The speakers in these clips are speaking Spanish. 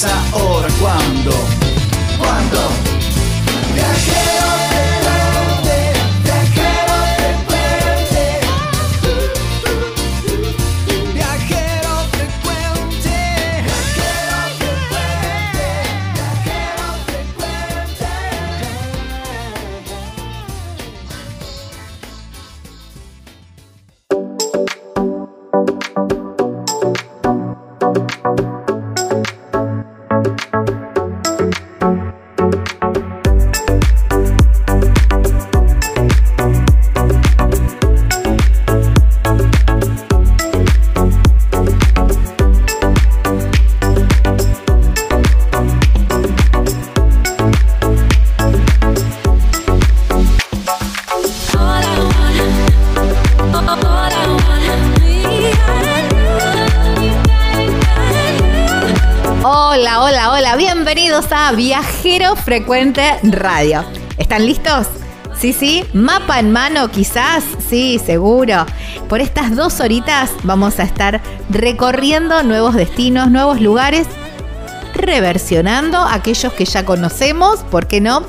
Si no es bienvenidos a Viajero Frecuente Radio. ¿Están listos? Sí, sí, mapa en mano quizás, sí, seguro. Por estas dos horitas vamos a estar recorriendo nuevos destinos, nuevos lugares, reversionando aquellos que ya conocemos, ¿por qué no?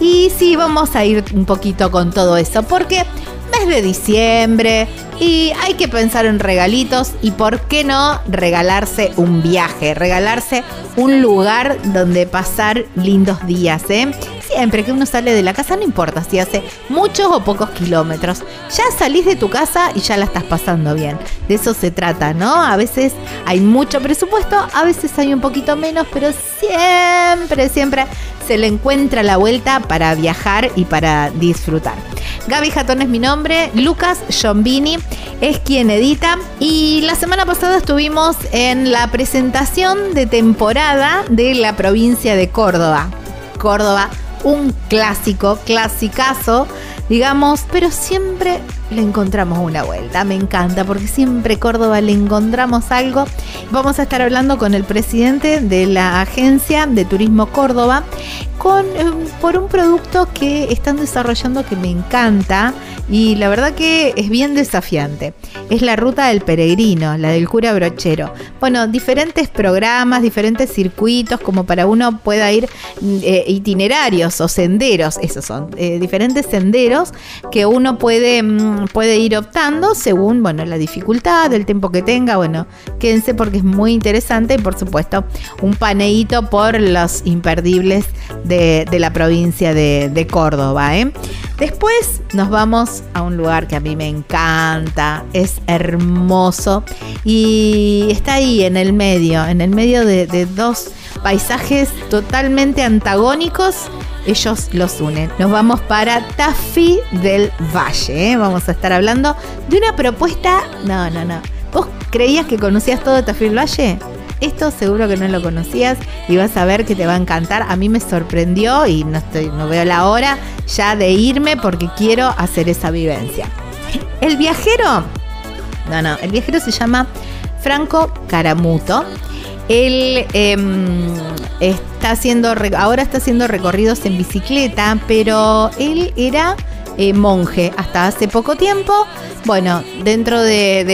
Y sí, vamos a ir un poquito con todo eso, porque mes de diciembre y hay que pensar en regalitos y por qué no regalarse un viaje, regalarse un lugar donde pasar lindos días, ¿eh? Siempre que uno sale de la casa, no importa si hace muchos o pocos kilómetros, ya salís de tu casa y ya la estás pasando bien. De eso se trata, ¿no? A veces hay mucho presupuesto, a veces hay un poquito menos, pero siempre, siempre se le encuentra la vuelta para viajar y para disfrutar. Gaby Jatón es mi nombre, Lucas Giombini es quien edita y la semana pasada estuvimos en la presentación de temporada de la provincia de Córdoba. Córdoba, un clásico, clasicazo, digamos, pero siempre le encontramos una vuelta. Me encanta porque siempre Córdoba le encontramos algo. Vamos a estar hablando con el presidente de la agencia de Turismo Córdoba con, eh, por un producto que están desarrollando que me encanta y la verdad que es bien desafiante. Es la ruta del peregrino, la del cura brochero. Bueno, diferentes programas, diferentes circuitos como para uno pueda ir eh, itinerarios o senderos, esos son, eh, diferentes senderos que uno puede mm, mm, puede ir optando según, bueno, la dificultad, el tiempo que tenga. Bueno, quédense porque es muy interesante y por supuesto un paneíto por los imperdibles de, la provincia de, de Córdoba. ¿eh? Después nos vamos a un lugar que a mí me encanta, es hermoso y está ahí en el medio, en el medio de, dos paisajes totalmente antagónicos ellos los unen. Nos vamos para Tafí del Valle. ¿eh? Vamos a estar hablando de una propuesta. No, no, no. ¿Vos creías que conocías todo Tafí del Valle? Esto seguro que no lo conocías y vas a ver que te va a encantar. A mí me sorprendió y no, estoy, no veo la hora ya de irme porque quiero hacer esa vivencia. El viajero, no, no, el viajero se llama Franco Caramuto. Él em, está haciendo, ahora está haciendo recorridos en bicicleta, pero él era eh, monje hasta hace poco tiempo. Bueno, dentro de,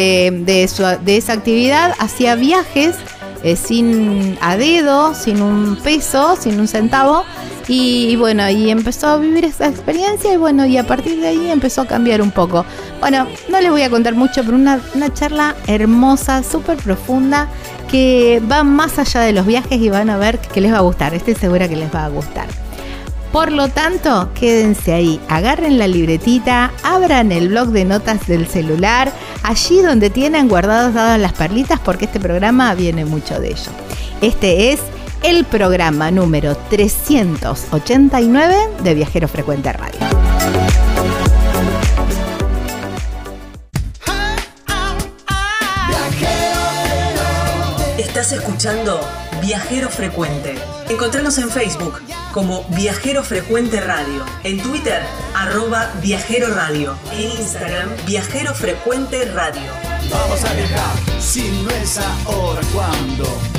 de esa actividad hacía viajes eh, sin a dedo, sin un peso, sin un centavo. Y, bueno, y empezó a vivir esa experiencia y bueno, y a partir de ahí empezó a cambiar un poco. Bueno, no les voy a contar mucho, pero una, una charla hermosa, súper profunda, que va más allá de los viajes y van a ver que les va a gustar. Estoy segura que les va a gustar. Por lo tanto, quédense ahí, agarren la libretita, abran el blog de notas del celular, allí donde tienen guardadas dadas las perlitas, porque este programa viene mucho de ello. Este es el programa número 389 de Viajero Frecuente Radio. Escuchando Viajero Frecuente. Encontrarnos en Facebook como Viajero Frecuente Radio, en Twitter arroba Viajero Radio, en Instagram Viajero Frecuente Radio. Vamos a viajar, si no es ahora. ¿Cuándo?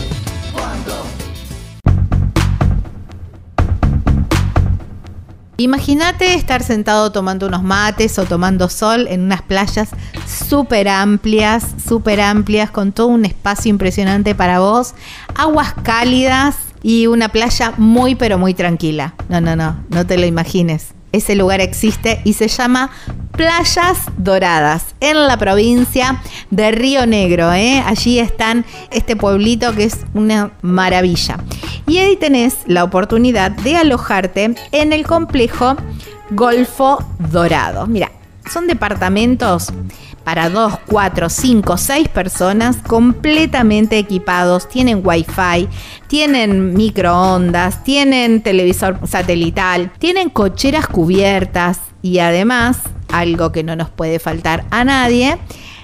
Imagínate estar sentado tomando unos mates o tomando sol en unas playas súper amplias, súper amplias, con todo un espacio impresionante para vos, aguas cálidas y una playa muy pero muy tranquila. No, no, no, no te lo imagines. Ese lugar existe y se llama Playas Doradas en la provincia de Río Negro. ¿eh? Allí están este pueblito que es una maravilla. Y ahí tenés la oportunidad de alojarte en el complejo Golfo Dorado. Mira, son departamentos para 2, 4, 5, 6 personas completamente equipados. Tienen wifi, tienen microondas, tienen televisor satelital, tienen cocheras cubiertas y además, algo que no nos puede faltar a nadie,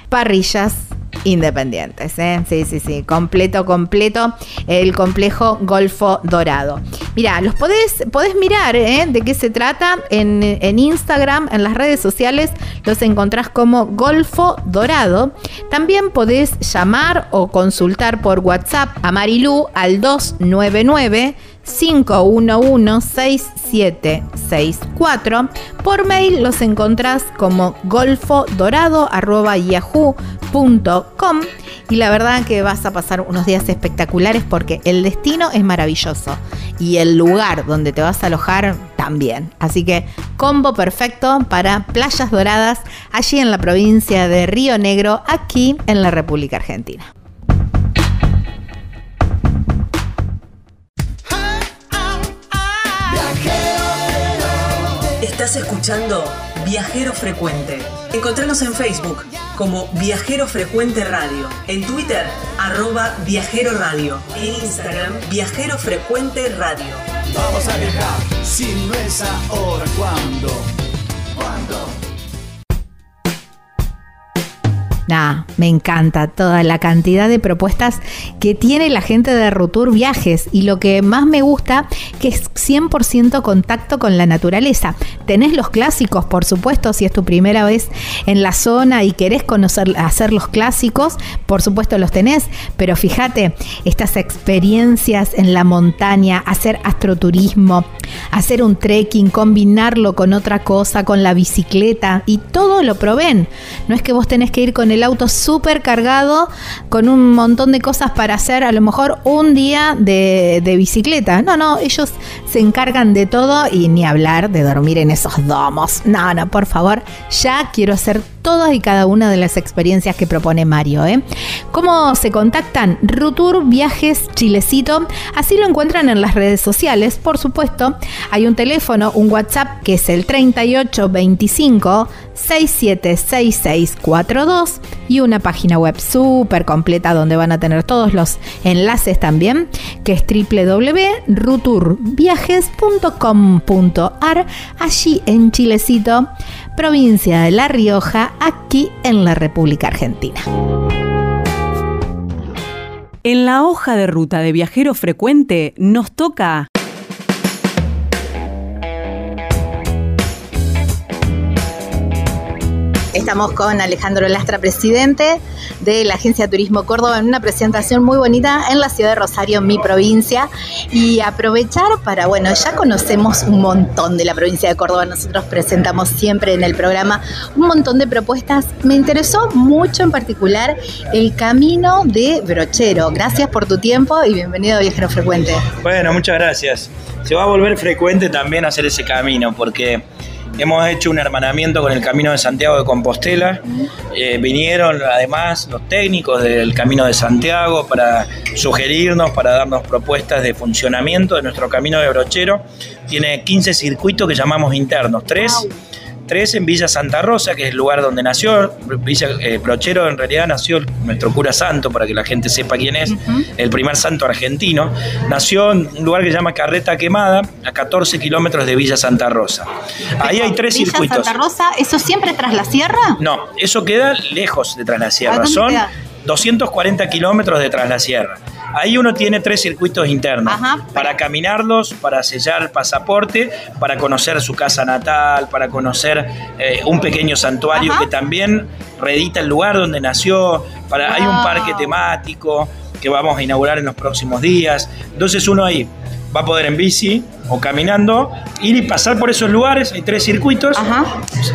parrillas independientes. ¿eh? Sí, sí, sí, completo, completo el complejo Golfo Dorado. Mira, los podés, podés mirar ¿eh? de qué se trata en, en, Instagram, en las redes sociales, los encontrás como Golfo Dorado. También podés llamar o consultar por WhatsApp a Marilú al 299 511-6764. Por mail los encontrás como golfodorado.yahoo.com y la verdad que vas a pasar unos días espectaculares porque el destino es maravilloso y el lugar donde te vas a alojar también. Así que combo perfecto para playas doradas allí en la provincia de Río Negro, aquí en la República Argentina. Estás escuchando Viajero Frecuente. Encontranos en Facebook como Viajero Frecuente Radio, en Twitter arroba Viajero Radio, en Instagram Viajero Frecuente Radio. Vamos a viajar, si no es ahora, ¿cuándo? ¿Cuándo? Me encanta toda la cantidad de propuestas que tiene la gente de Rutur Viajes y lo que más me gusta que es 100% contacto con la naturaleza. Tenés los clásicos, por supuesto, si es tu primera vez en la zona y querés conocer, hacer los clásicos, por supuesto los tenés, pero fíjate, estas experiencias en la montaña, hacer astroturismo, hacer un trekking, combinarlo con otra cosa, con la bicicleta y todo lo proveen. No es que vos tenés que ir con el auto súper cargado, con un montón de cosas para hacer, a lo mejor un día de, de bicicleta. No, no, ellos se encargan de todo y ni hablar de dormir en esos domos. No, no, por favor, ya quiero hacer todas y cada una de las experiencias que propone Mario. ¿eh? ¿Cómo se contactan? Rutur Viajes Chilecito. Así lo encuentran en las redes sociales, por supuesto. Hay un teléfono, un WhatsApp que es el 3825 676642 y una página web súper completa donde van a tener todos los enlaces también, que es www.ruturviajes.com.ar, allí en Chilecito, provincia de La Rioja, aquí en la República Argentina. En la hoja de ruta de viajero frecuente nos toca Estamos con Alejandro Lastra, presidente de la Agencia de Turismo Córdoba, en una presentación muy bonita en la ciudad de Rosario, mi provincia. Y aprovechar para, bueno, ya conocemos un montón de la provincia de Córdoba, nosotros presentamos siempre en el programa un montón de propuestas. Me interesó mucho en particular el camino de Brochero. Gracias por tu tiempo y bienvenido a Viajero Frecuente. Bueno, muchas gracias. Se va a volver frecuente también hacer ese camino porque Hemos hecho un hermanamiento con el Camino de Santiago de Compostela. Eh, vinieron además los técnicos del Camino de Santiago para sugerirnos, para darnos propuestas de funcionamiento de nuestro Camino de Brochero. Tiene 15 circuitos que llamamos internos, tres tres en Villa Santa Rosa, que es el lugar donde nació. Villa eh, Brochero en realidad nació nuestro cura santo, para que la gente sepa quién es, el primer santo argentino. Nació en un lugar que se llama Carreta Quemada, a 14 kilómetros de Villa Santa Rosa. Ahí hay tres Villa circuitos. Santa Rosa, ¿eso siempre tras la sierra? No, eso queda lejos de Tras la ¿A Sierra. Son queda? 240 kilómetros de Tras la Sierra. Ahí uno tiene tres circuitos internos. Ajá. Para caminarlos, para sellar el pasaporte, para conocer su casa natal, para conocer eh, un pequeño santuario Ajá. que también reedita el lugar donde nació. Para, Hay un parque temático que vamos a inaugurar en los próximos días. Entonces uno ahí va a poder en bici o caminando ir y pasar por esos lugares. Hay tres circuitos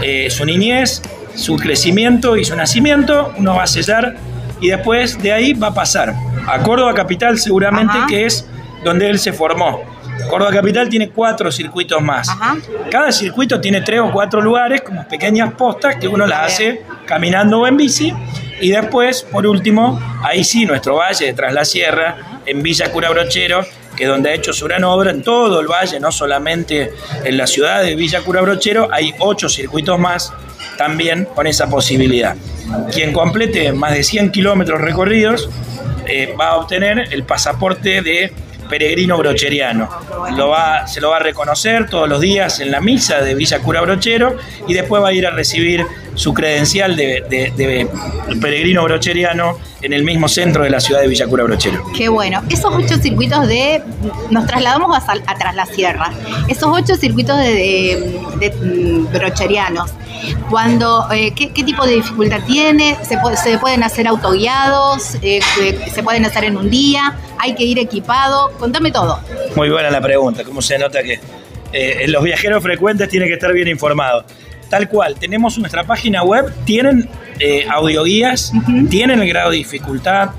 eh, su niñez, su crecimiento y su nacimiento, uno va a sellar y después de ahí va a pasar a Córdoba Capital seguramente Ajá. que es donde él se formó. Córdoba Capital tiene cuatro circuitos más. Ajá. Cada circuito tiene tres o cuatro lugares como pequeñas postas que uno las hace caminando o en bici. Y después, por último, ahí sí, nuestro valle detrás la sierra, en Villa Cura Brochero, que es donde ha hecho su gran obra en todo el valle, no solamente en la ciudad de Villa Cura Brochero, hay ocho circuitos más también con esa posibilidad. Quien complete más de 100 kilómetros recorridos eh, va a obtener el pasaporte de peregrino brocheriano. Se lo va a reconocer todos los días en la misa de Villa Cura Brochero y después va a ir a recibir su credencial de, de- de peregrino brocheriano en el mismo centro de la ciudad de Villa Cura Brochero. Qué bueno. Esos ocho circuitos de. Nos trasladamos a, a Tras la Sierra. Esos ocho circuitos de, de- mm, brocherianos. Cuando, eh, ¿qué, qué tipo de dificultad tiene? ¿Se, se pueden hacer autoguiados? Eh, eh, ¿Se pueden hacer en un día? ¿Hay que ir equipado? Contame todo. Muy buena la pregunta, como se nota que eh, los viajeros frecuentes tienen que estar bien informados. Tal cual, tenemos nuestra página web, tienen eh, audioguías, tienen el grado de dificultad.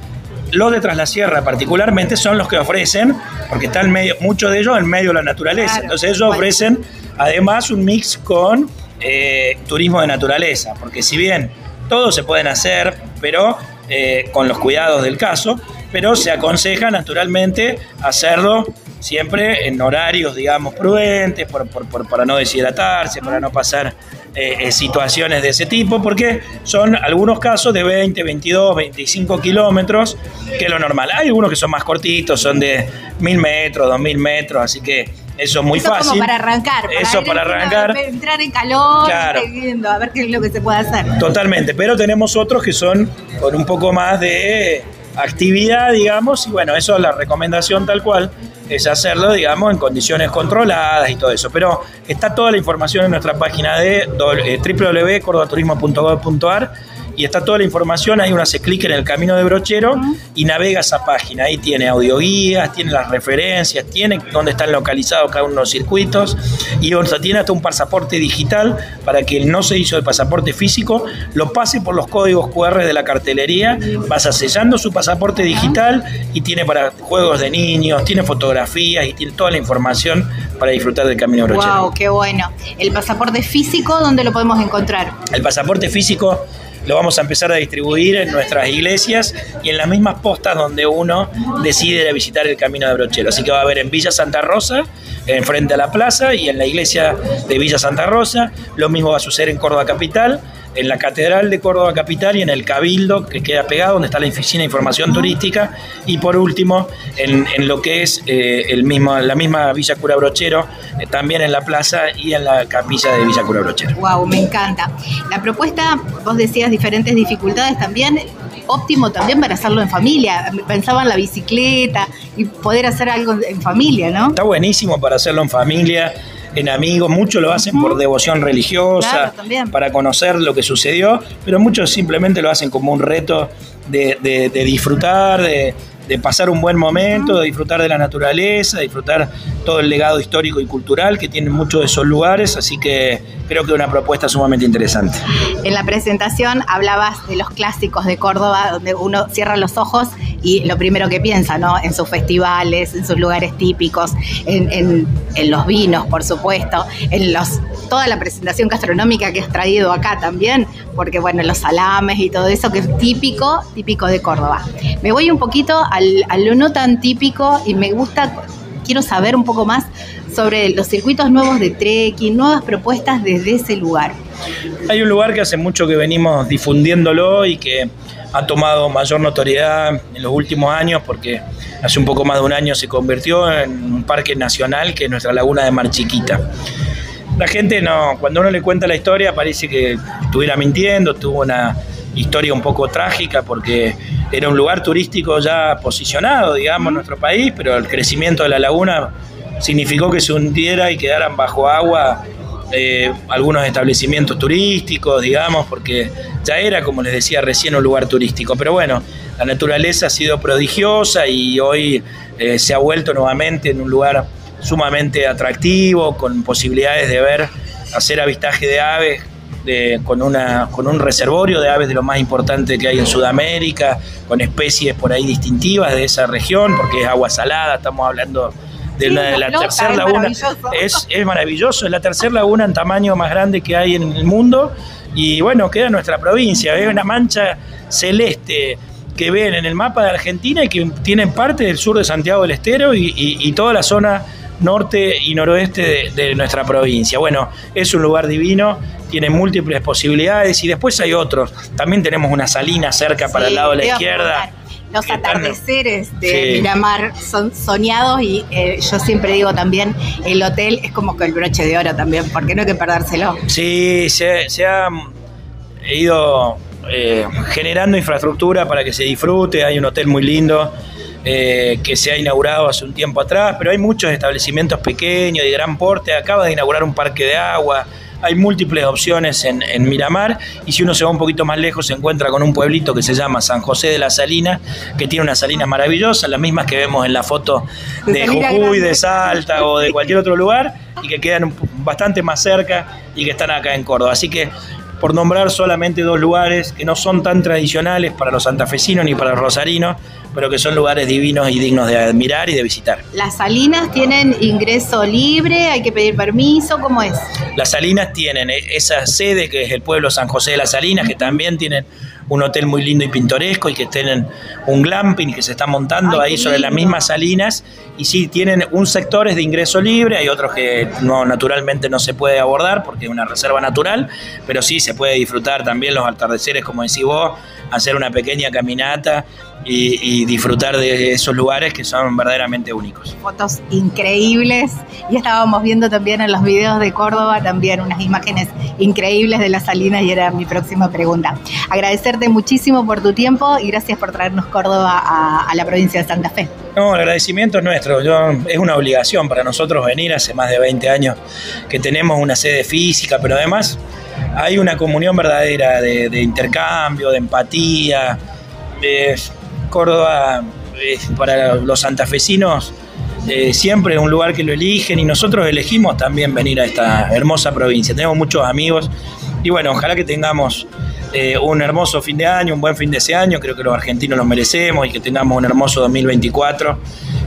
Los de Tras la Sierra particularmente son los que ofrecen, porque están medio, muchos de ellos en medio de la naturaleza. Claro. Entonces ellos Bueno. ofrecen además un mix con eh, turismo de naturaleza, porque si bien todos se pueden hacer, pero eh, con los cuidados del caso, pero se aconseja naturalmente hacerlo siempre en horarios, digamos, prudentes, por- por- por- para no deshidratarse, para no pasar eh, eh, situaciones de ese tipo, porque son algunos casos de 20, 22, 25 kilómetros, que es lo normal. Hay algunos que son más cortitos, son de 1000 metros, 2000 metros, así que eso es muy Eso fácil. como para arrancar. Eso para arrancar. Entrar en calor, Claro. viendo, a ver qué es lo que se puede hacer. Totalmente, pero tenemos otros que son con un poco más de actividad, digamos, y bueno, eso es la recomendación tal cual, es hacerlo, digamos, en condiciones controladas y todo eso. Pero está toda la información en nuestra página de eh, www.cordobaturismo.gov.ar y está toda la información, ahí uno hace clic en el camino de brochero y navega esa página. Ahí tiene audioguías, tiene las referencias, tiene dónde están localizados cada uno de los circuitos y o sea, tiene hasta un pasaporte digital para que no se hizo el pasaporte físico, lo pase por los códigos QR de la cartelería, vas sellando su pasaporte digital y tiene para juegos de niños, tiene fotografías y tiene toda la información para disfrutar del camino brochero. Wow, qué bueno. El pasaporte físico, ¿dónde lo podemos encontrar? El pasaporte físico lo vamos a empezar a distribuir en nuestras iglesias y en las mismas postas donde uno decide visitar el Camino de Brochero. Así que va a haber en Villa Santa Rosa, enfrente a la plaza, y en la iglesia de Villa Santa Rosa. Lo mismo va a suceder en Córdoba Capital en la Catedral de Córdoba Capital y en el Cabildo, que queda pegado, donde está la Oficina de Información Turística, y por último, en, lo que es eh, el mismo, la misma Villa Cura Brochero, eh, también en la plaza y en la capilla de Villa Cura Brochero. Wow, me encanta. La propuesta, vos decías diferentes dificultades también, óptimo también para hacerlo en familia. Pensaba en la bicicleta y poder hacer algo en familia, ¿no? Está buenísimo para hacerlo en familia en amigos, muchos lo hacen por devoción religiosa, para conocer lo que sucedió, pero muchos simplemente lo hacen como un reto de, disfrutar, de, pasar un buen momento, de disfrutar de la naturaleza, disfrutar todo el legado histórico y cultural que tienen muchos de esos lugares, así que creo que es una propuesta sumamente interesante. En la presentación hablabas de los clásicos de Córdoba, donde uno cierra los ojos y lo primero que piensa, ¿no? En sus festivales, en sus lugares típicos, en, los vinos, por supuesto, en los toda la presentación gastronómica que has traído acá también, porque bueno, los salames y todo eso que es típico, típico de Córdoba. Me voy un poquito al, a lo no tan típico y me gusta, quiero saber un poco más sobre los circuitos nuevos de trekking, nuevas propuestas desde ese lugar. Hay un lugar que hace mucho que venimos difundiéndolo y que ha tomado mayor notoriedad en los últimos años porque hace un poco más de un año se convirtió en un parque nacional que es nuestra laguna de Mar Chiquita. La gente no, cuando uno le cuenta la historia parece que estuviera mintiendo, tuvo una historia un poco trágica porque era un lugar turístico ya posicionado, digamos, en nuestro país, pero el crecimiento de la laguna significó que se hundiera y quedaran bajo agua algunos establecimientos turísticos, digamos, porque ya era, como les decía recién, un lugar turístico. Pero bueno, la naturaleza ha sido prodigiosa y hoy eh, se ha vuelto nuevamente en un lugar sumamente atractivo, con posibilidades de ver, hacer avistaje de aves, con, una, con un reservorio de aves de lo más importante que hay en Sudamérica, con especies por ahí distintivas de esa región, porque es agua salada, estamos hablando de, la, tercera laguna. Es, es maravilloso, es la tercera laguna en tamaño más grande que hay en el mundo. Y bueno, queda nuestra provincia, es una mancha celeste que ven en el mapa de Argentina y que tienen parte del sur de Santiago del Estero y, toda la zona norte y noroeste de, nuestra provincia. Bueno, es un lugar divino, tiene múltiples posibilidades y después hay otros. También tenemos una salina cerca para el lado de la izquierda los atardeceres de Miramar son soñados y eh, yo siempre digo también, el hotel es como que el broche de oro también, porque no hay que perdérselo. Sí, se, ha ido eh, generando infraestructura para que se disfrute, hay un hotel muy lindo. Eh, que se ha inaugurado hace un tiempo atrás, pero hay muchos establecimientos pequeños de gran porte. Acaba de inaugurar un parque de agua, hay múltiples opciones en, Miramar y si uno se va un poquito más lejos se encuentra con un pueblito que se llama San José de la Salina, que tiene unas salinas maravillosas, las mismas que vemos en la foto de Jujuy, de Salta o de cualquier otro lugar y que quedan bastante más cerca y que están acá en Córdoba. Así que por nombrar solamente dos lugares que no son tan tradicionales para los santafesinos ni para los rosarinos, pero que son lugares divinos y dignos de admirar y de visitar. ¿Las salinas tienen ingreso libre? ¿Hay que pedir permiso? ¿Cómo es? Las salinas tienen e-, esa sede que es el pueblo San José de las Salinas, que también tienen un hotel muy lindo y pintoresco y que tienen un glamping que se está montando ahí sobre las mismas salinas. Y sí tienen un sector es de ingreso libre, hay otros que no naturalmente no se puede abordar porque es una reserva natural, pero sí se puede disfrutar también los atardeceres como decís vos, hacer una pequeña caminata y, disfrutar de esos lugares que son verdaderamente únicos. Fotos increíbles y estábamos viendo también en los videos de Córdoba también unas imágenes increíbles de las salinas y era mi próxima pregunta. Agradecerte muchísimo por tu tiempo y gracias por traernos Córdoba a, la provincia de Santa Fe. No, el agradecimiento es nuestro. Yo, es una obligación para nosotros venir hace más de 20 años que tenemos una sede física, pero además hay una comunión verdadera de, de intercambio, de empatía. Es- Córdoba, es para los santafesinos, eh, siempre es un lugar que lo eligen y nosotros elegimos también venir a esta hermosa provincia. Tenemos muchos amigos y bueno, ojalá que tengamos eh, un hermoso fin de año, un buen fin de ese año, creo que los argentinos lo merecemos y que tengamos un hermoso 2024.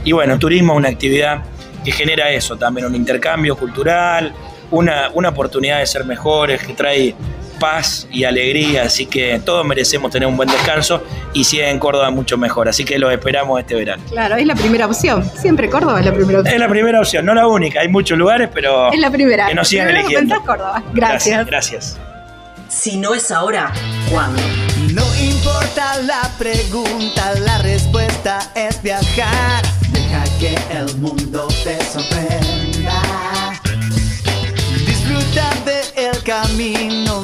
Y bueno, turismo es una actividad que genera eso también, un intercambio cultural, una, una oportunidad de ser mejores, que trae paz y alegría, así que todos merecemos tener un buen descanso y si es en Córdoba mucho mejor, así que los esperamos este verano. Claro, es la primera opción. Siempre Córdoba es la primera opción. Es la primera opción, no la única, hay muchos lugares, pero Es la primera. que nos sigan Primero eligiendo. Córdoba. Gracias. Gracias. Si no es ahora, ¿cuándo? No importa la pregunta, la respuesta es viajar. Deja que el mundo te sorprenda. Disfruta del camino,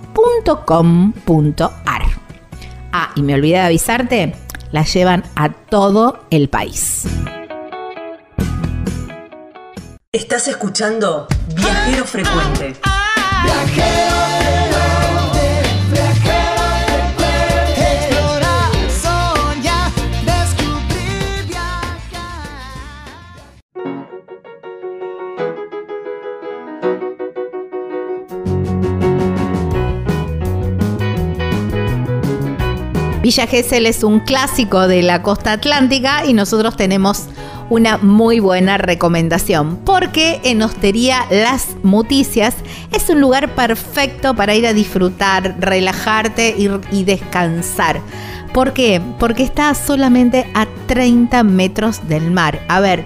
www.elpicapalo.com.ar. Ah, y me olvidé de avisarte, la llevan a todo el país. Estás escuchando Viajero Frecuente. Explorar, Villa Gesell es un clásico de la costa atlántica y nosotros tenemos una muy buena recomendación porque en Hostería Las Muticias es un lugar perfecto para ir a disfrutar, relajarte y, y descansar. ¿Por qué? Porque está solamente a 30 metros del mar. A ver,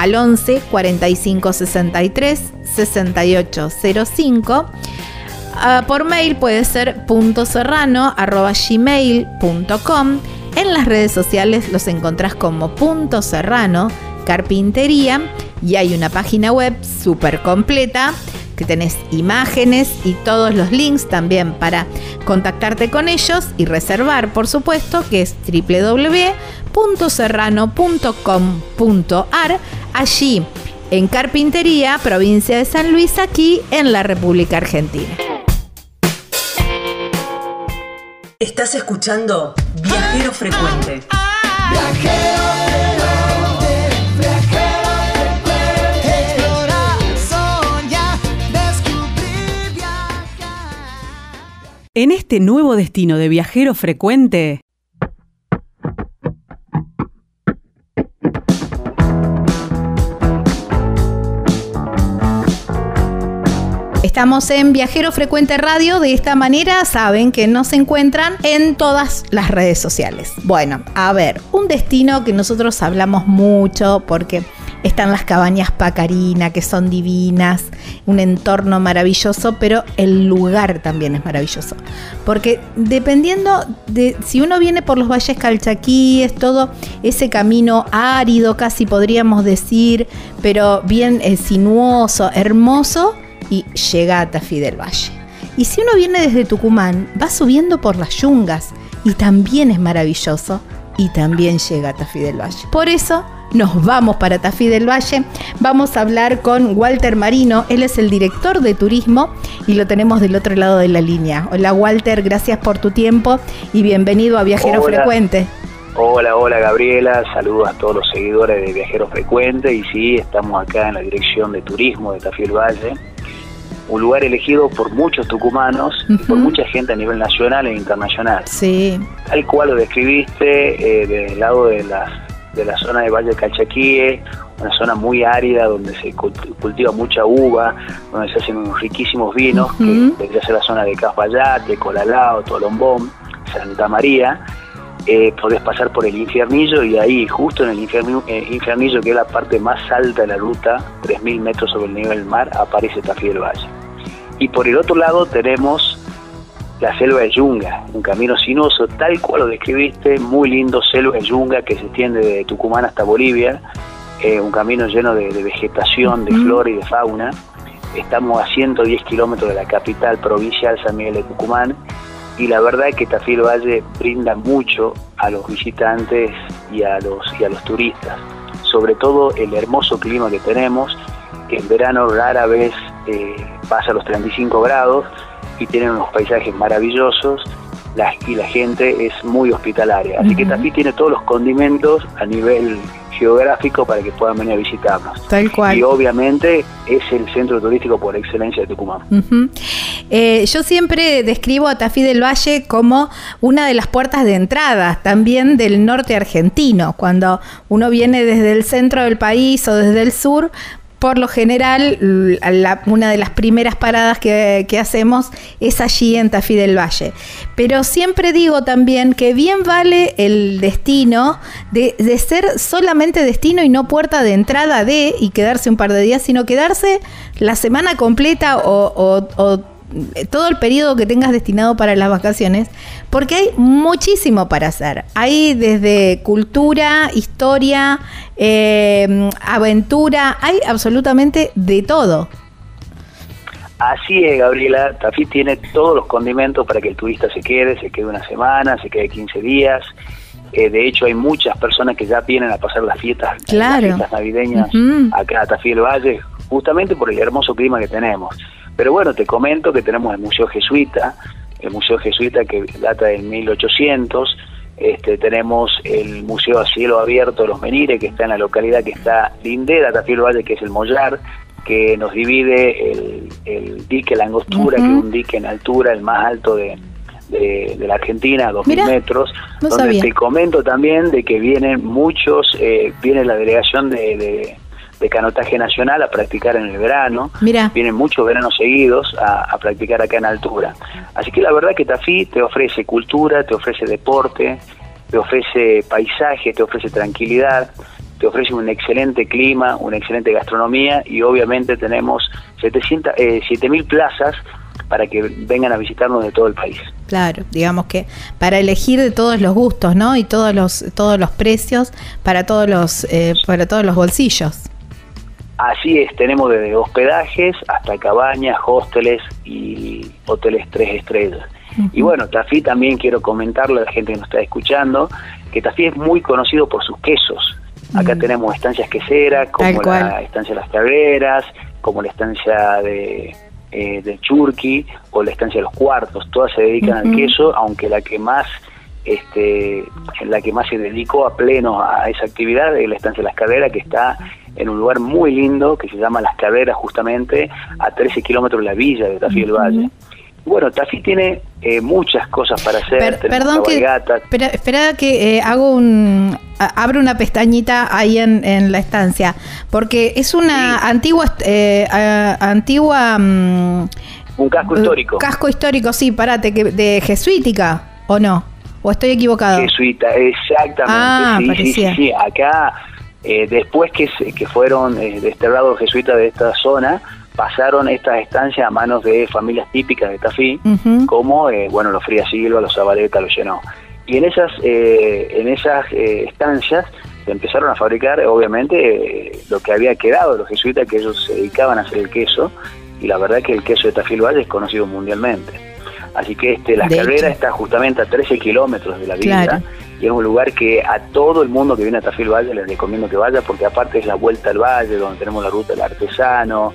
al 11 45 63 68 05. por mail puede ser serrano gmail.com. En las redes sociales los encontrás como punto serrano carpintería y hay una página web súper completa que tenés imágenes y todos los links también para contactarte con ellos y reservar, por supuesto, que es www.serrano.com.ar, allí en Carpintería, provincia de San Luis, aquí en la República Argentina. Estás escuchando Viajero Frecuente. En este nuevo destino de viajero frecuente, Estamos en Viajero Frecuente Radio. De esta manera saben que nos encuentran en todas las redes sociales. Bueno, a ver, un destino que nosotros hablamos mucho porque están las cabañas Pacarina, que son divinas, un entorno maravilloso, pero el lugar también es maravilloso. Porque dependiendo de si uno viene por los valles calchaquíes, todo ese camino árido, casi podríamos decir, pero bien eh, sinuoso, hermoso, y llega a Tafí del Valle. Y si uno viene desde Tucumán, va subiendo por las yungas y también es maravilloso y también llega a Tafí del Valle. Por eso nos vamos para Tafí del Valle. Vamos a hablar con Walter Marino. Él es el director de turismo y lo tenemos del otro lado de la línea. Hola Walter, gracias por tu tiempo y bienvenido a Viajero Frecuente. Hola, hola Gabriela, saludos a todos los seguidores de Viajero Frecuente y sí, estamos acá en la dirección de turismo de Tafí del Valle un lugar elegido por muchos tucumanos, por mucha gente a nivel nacional e internacional. Sí. Tal cual lo describiste, eh, del lado de, las, de la zona de Valle Calchaquíe, una zona muy árida donde se cultiva mucha uva, donde se hacen unos riquísimos vinos, que debería ser la zona de Casbayate, Colalao, Tolombón, Santa María. Eh, podés pasar por el infiernillo y ahí, justo en el infierno, eh, infernillo, que es la parte más alta de la ruta, 3.000 metros sobre el nivel del mar, aparece Tafí del Valle. Y por el otro lado tenemos la selva de Yunga, un camino sinuoso, tal cual lo describiste, muy lindo selva de Yunga que se extiende de Tucumán hasta Bolivia, eh, un camino lleno de, vegetación, de flora y de fauna. Estamos a 110 kilómetros de la capital provincial San Miguel de Tucumán y la verdad es que Tafí del Valle brinda mucho a los visitantes y a los, y a los turistas, sobre todo el hermoso clima que tenemos, que en verano rara vez eh, pasa los 35 grados y tienen unos paisajes maravillosos la, y la gente es muy hospitalaria. Así que Tafí tiene todos los condimentos a nivel geográfico para que puedan venir a visitarnos. Tal cual. Y obviamente es el centro turístico por excelencia de Tucumán. Eh, yo siempre describo a Tafí del Valle como una de las puertas de entrada también del norte argentino. Cuando uno viene desde el centro del país o desde el sur, por lo general, la- una de las primeras paradas que, que hacemos es allí en Tafí del Valle. Pero siempre digo también que bien vale el destino de, de ser solamente destino y no puerta de entrada de y quedarse un par de días, sino quedarse la semana completa o, o- o todo el periodo que tengas destinado para las vacaciones, porque hay muchísimo para hacer. Hay desde cultura, historia, eh, aventura, hay absolutamente de todo. Así es, Gabriela. Tafí tiene todos los condimentos para que el turista se quede, se quede una semana, se quede 15 días. Eh, de hecho, hay muchas personas que ya vienen a pasar las fiestas, Claro. las fiestas navideñas acá a Tafí del Valle, justamente por el hermoso clima que tenemos. Pero bueno, te comento que tenemos el Museo Jesuita, el Museo Jesuita que data del 1800. Este, tenemos el Museo a Cielo Abierto de los Menires, que está en la localidad que está lindera, Tafí del Valle, que es el Mollar, que nos divide el, el dique La Angostura, que es un dique en altura, el más alto de, de, de la Argentina, a 2.000 Mirá, metros. no donde sabía. te comento también de que vienen muchos, eh, viene la delegación de, de- de canotaje nacional a practicar en el verano. Mira, Vienen muchos veranos seguidos a, a practicar acá en altura. Así que la verdad que Tafí te ofrece cultura, te ofrece deporte, te ofrece paisaje, te ofrece tranquilidad, te ofrece un excelente clima, una excelente gastronomía y obviamente tenemos 700, eh, 7.000 plazas para que vengan a visitarnos de todo el país. claro, digamos que para elegir de todos los gustos, ¿no? Y todos los todos los precios para todos los eh, para todos los bolsillos. Así es, tenemos desde hospedajes hasta cabañas, hósteles y hoteles tres estrellas. Y bueno, Tafí también quiero comentarle a la gente que nos está escuchando que Tafí es muy conocido por sus quesos. Acá Mm. tenemos estancias queseras, como la estancia de las Carreras, como la estancia de, eh, del Churqui o la estancia de los Cuartos. Todas se dedican al queso, aunque la que más este, la que más se dedicó a pleno a esa actividad es la estancia de las Caderas, que está en un lugar muy lindo que se llama Las Caderas, justamente a 13 kilómetros de la villa de Tafí del Valle. Bueno, Tafí tiene eh, muchas cosas para hacer. Per- perdón que espera, espera que eh, hago un abro una pestañita ahí en, en la estancia porque es una antigua eh, a- antigua mm, un casco histórico. casco histórico, sí, parate, que de jesuítica o no o estoy equivocado. Jesuita, exactamente. Ah, sí, sí, sí, sí. Acá, eh, después que, que fueron eh, desterrados jesuitas de esta zona, pasaron estas estancias a manos de familias típicas de Tafí, como, eh, bueno, los Frías Silva, los Zabaleta, los Llenó. Y en esas, eh, en esas eh, estancias se empezaron a fabricar, obviamente, eh, lo que había quedado de los jesuitas, que ellos se dedicaban a hacer el queso, y la verdad que el queso de Tafí Valle es conocido mundialmente. Así que este, Las De hecho. está justamente a 13 kilómetros de la villa Claro. Y es un lugar que a todo el mundo que viene a Tafí del Valle les recomiendo que vaya porque aparte es la vuelta al valle donde tenemos la ruta del artesano,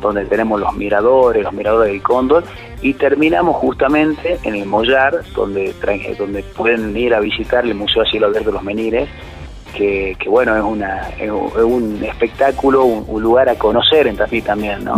donde tenemos los miradores, los miradores del cóndor y terminamos justamente en el Mollar donde, tra- donde pueden ir a visitar el Museo a Cielo Abierto de los Menires que, que bueno, es, una, es un- es un espectáculo, un, lugar a conocer en Tafí también, ¿no?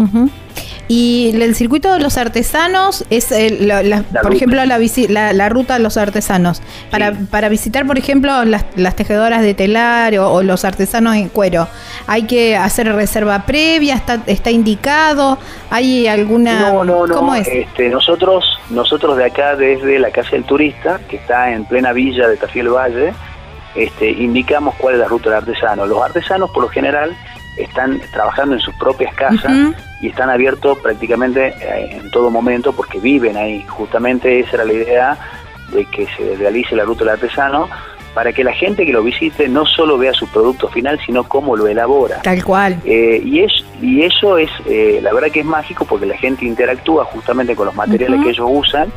Y el circuito de los artesanos es, el- la- la- La por ruta. ejemplo, la, la, ruta de los artesanos. Para, Sí. para visitar, por ejemplo, las, las tejedoras de telar o, o los artesanos en cuero, ¿hay que hacer reserva previa? ¿Está, está indicado? ¿Hay alguna...? No, no, no. ¿Cómo es? Este, nosotros, nosotros de acá, desde la Casa del Turista, que está en plena villa de Tafí del Valle, este, indicamos cuál es la ruta del artesano. Los artesanos, por lo general, están trabajando en sus propias casas y están abiertos prácticamente eh, en todo momento porque viven ahí. Justamente esa era la idea de que se realice la ruta del artesano para que la gente que lo visite no solo vea su producto final, sino cómo lo elabora. Tal cual. Eh, y, es, y eso es, eh, la verdad que es mágico porque la gente interactúa justamente con los materiales que ellos usan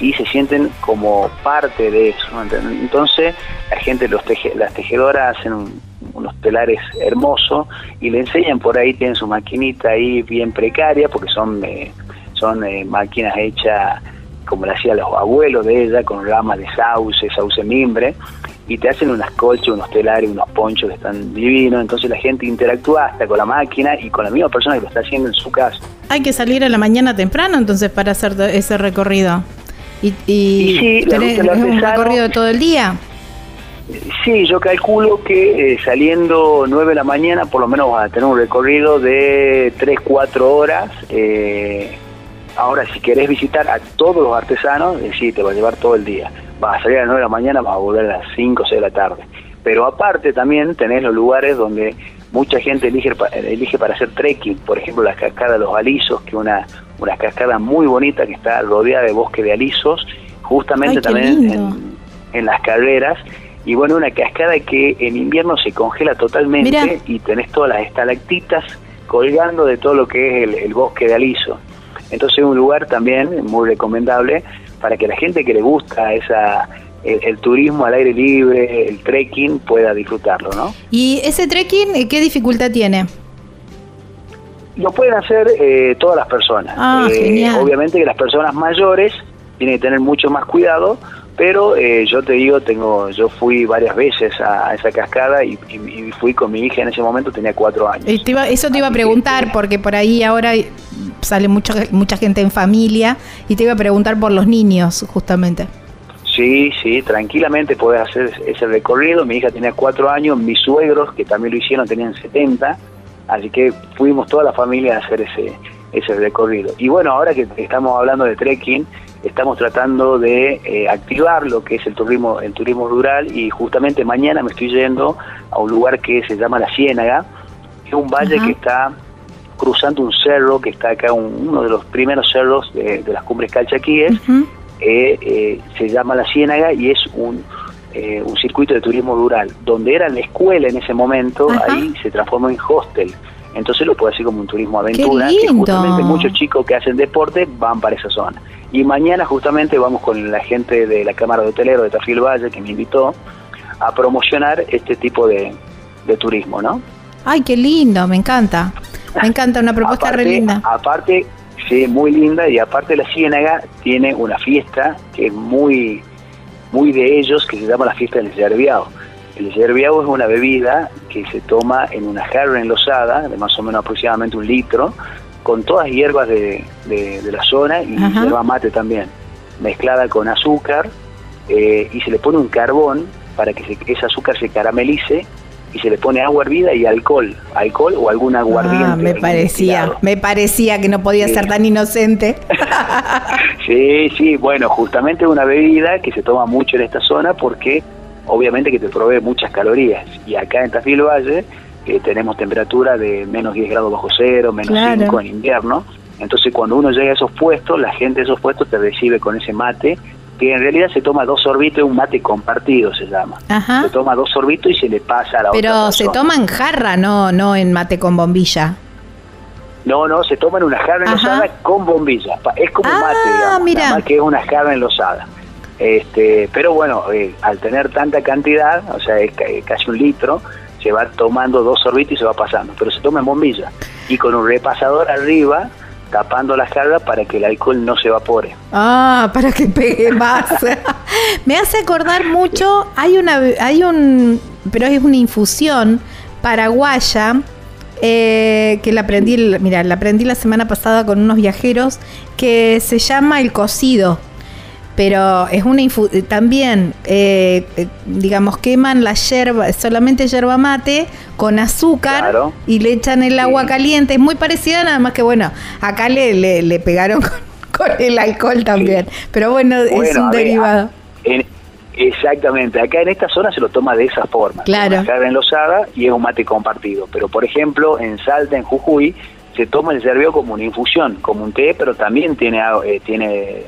y se sienten como parte de eso. Entonces, la gente, los teje- las tejedoras hacen un- unos telares hermosos y le enseñan por ahí, tienen su maquinita ahí bien precaria, porque son, eh, son eh, máquinas hechas como le hacían los abuelos de ella, con ramas de sauce, sauce mimbre, y te hacen unas colchas, unos telares, unos ponchos que están divinos, entonces la gente interactúa hasta con la máquina y con la misma persona que lo está haciendo en su casa. Hay que salir a la mañana temprano entonces para hacer ese recorrido. Y, y, Y sí, la tenés- ruta del es un recorrido de todo el día. Sí, yo calculo que eh, saliendo 9 de la mañana por lo menos vas a tener un recorrido de 3, 4 horas. eh, ahora, si querés visitar a todos los artesanos, eh, sí, te va a llevar todo el día. Vas a salir a las 9 de la mañana, vas a volver a las 5 o 6 de la tarde. Pero aparte también tenés los lugares donde mucha gente elige, elige para hacer trekking, por ejemplo la cascada de los alisos, que una, una cascada muy bonita que está rodeada de bosque de alisos, justamente Ay, también en, en las calderas. Y bueno, una cascada que en invierno se congela totalmente Mirá. y tenés todas las estalactitas colgando de todo lo que es el, el bosque de aliso. Entonces es un lugar también muy recomendable para que la gente que le gusta esa el, el turismo al aire libre, el trekking, pueda disfrutarlo, ¿no? ¿Y ese trekking qué dificultad tiene? Lo pueden hacer eh, todas las personas. Ah, Eh. Obviamente que las personas mayores tienen que tener mucho más cuidado, pero eh, yo te digo, tengo, yo fui varias veces a, a esa cascada y, y- y fui con mi hija en ese momento, tenía cuatro años. Eh, te iba- eso te iba a preguntar porque por ahí ahora sale mucha, mucha gente en familia y te iba a preguntar por los niños justamente. Sí, sí, tranquilamente podés hacer ese recorrido. Mi hija tenía cuatro años, mis suegros, que también lo hicieron, tenían 70, así que fuimos toda la familia a hacer ese, ese recorrido. Y bueno, ahora que estamos hablando de trekking, estamos tratando de eh, activar lo que es el turismo, el turismo rural y justamente mañana me estoy yendo a un lugar que se llama La Ciénaga, que es un valle que está cruzando un cerro, que está acá, un- uno de los primeros cerros de, de las cumbres calchaquíes, eh, eh, se llama La Ciénaga y es un, eh, un circuito de turismo rural. Donde era la escuela en ese momento, Ajá. ahí se transformó en hostel. Entonces lo puede hacer como un turismo aventura, ¡Qué que justamente muchos chicos que hacen deporte van para esa zona. Y mañana justamente vamos con la gente de la Cámara de Hoteleros de Tafil Valle que me invitó a promocionar este tipo de, de turismo, ¿no? Ay, qué lindo, me encanta. Me encanta, una propuesta re linda. Aparte, sí, muy linda y aparte la Ciénaga tiene una fiesta que es muy, muy de ellos que se llama la fiesta del yerbiao. El yerbiao es una bebida que se toma en una jarra enlosada de más o menos aproximadamente un litro con todas hierbas de, de- de la zona y Ajá. hierba mate también, mezclada con azúcar eh, y se le pone un carbón para que se- ese azúcar se caramelice y se le pone agua hervida y alcohol, alcohol o algún aguardiente. Ah, me parecía, destilado. me parecía que no podía Sí. ser tan inocente. Sí, sí, bueno, justamente una bebida que se toma mucho en esta zona porque obviamente que te provee muchas calorías. Y acá en Tafil Valle eh, tenemos temperatura de menos 10 grados bajo cero, menos Claro. 5 en invierno. Entonces cuando uno llega a esos puestos, la gente de esos puestos te recibe con ese mate, que en realidad se toma dos sorbitos, un mate compartido se llama. Ajá. Se toma dos sorbitos y se le pasa a la otra Pero se toma en jarra, no, no en mate con bombilla. No, no, se toma en una jarra enlosada con bombilla. Es como Ah, mate, digamos. mira. nada más que es una jarra enlosada. Este, pero bueno, eh, al tener tanta cantidad, o sea, es ca- casi un litro, se va tomando dos sorbitos y se va pasando. Pero se toma en bombilla. Y con un repasador arriba, tapando la jarra para que el alcohol no se evapore. Ah, para que pegue más. Me hace acordar mucho, hay una, hay un, pero es una infusión paraguaya eh, que la aprendí, mira, la aprendí la semana pasada con unos viajeros que se llama el cocido. Pero es una eh, también, eh, eh, digamos, queman la yerba, solamente yerba mate con azúcar Claro. y le echan el agua Sí. caliente. Es muy parecida, nada más que bueno, acá le, le, le pegaron con, con el alcohol también. Pero bueno, es un ver, derivado. en- exactamente, acá en esta zona se lo toma de esa forma. Claro. Una jarra enlosada y es un mate compartido. Pero por ejemplo, en Salta, en Jujuy, se toma el cerveo como una infusión, como un té, pero también tiene, eh, tiene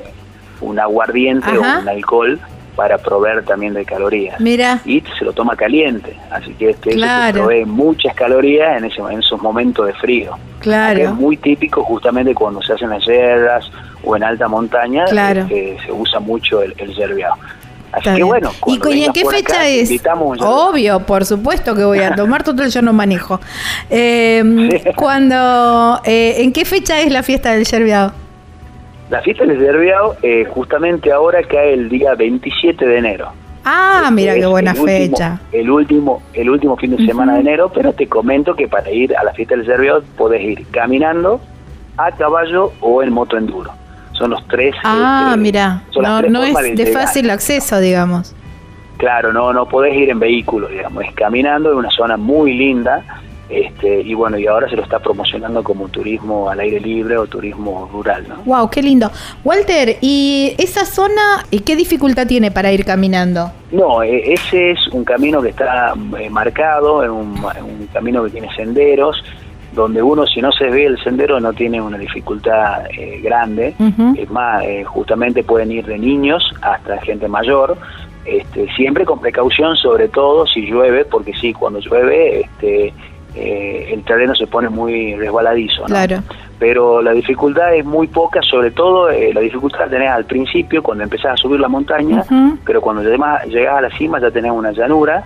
un aguardiente Ajá. o un alcohol para proveer también de calorías. Mira, Y se lo toma caliente, así que este eso te Claro. provee muchas calorías en, ese, en esos momentos de frío. Claro. es muy típico justamente cuando se hacen las yerras o en alta montaña Claro. este, se usa mucho el, el yerbeado. Así Está que bien. bueno, ¿Y, y en qué acá, fecha es? Obvio, por supuesto que voy a tomar, total yo no manejo. Eh, cuando, eh, ¿En qué fecha es la fiesta del yerbeado? La fiesta del yerbeado eh, justamente ahora cae el día 27 de enero. Ah, Este mira qué buena el último- fecha. el último, el último fin de semana de enero, pero te comento que para ir a la fiesta del Cerveo podés ir caminando, a caballo o en moto enduro. Son los tres. Ah, este, mira, no, no es de llegar. fácil acceso, digamos. Claro, no, no podés ir en vehículo, digamos, es caminando en una zona muy linda. Este, y bueno, y ahora se lo está promocionando como turismo al aire libre o turismo rural, ¿no? Wow, qué lindo. Walter, ¿y esa zona qué dificultad tiene para ir caminando? No, eh, ese es un camino que está eh, marcado, es un, un camino que tiene senderos, donde uno si no se ve el sendero no tiene una dificultad eh, grande. Es más, eh, justamente pueden ir de niños hasta gente mayor, este, siempre con precaución, sobre todo si llueve, porque sí, cuando llueve este, eh, el terreno se pone muy resbaladizo. ¿no? Claro. pero la dificultad es muy poca, sobre todo eh, la dificultad la tenés al principio, cuando empezás a subir la montaña, pero cuando llegas llegás a la cima ya tenés una llanura,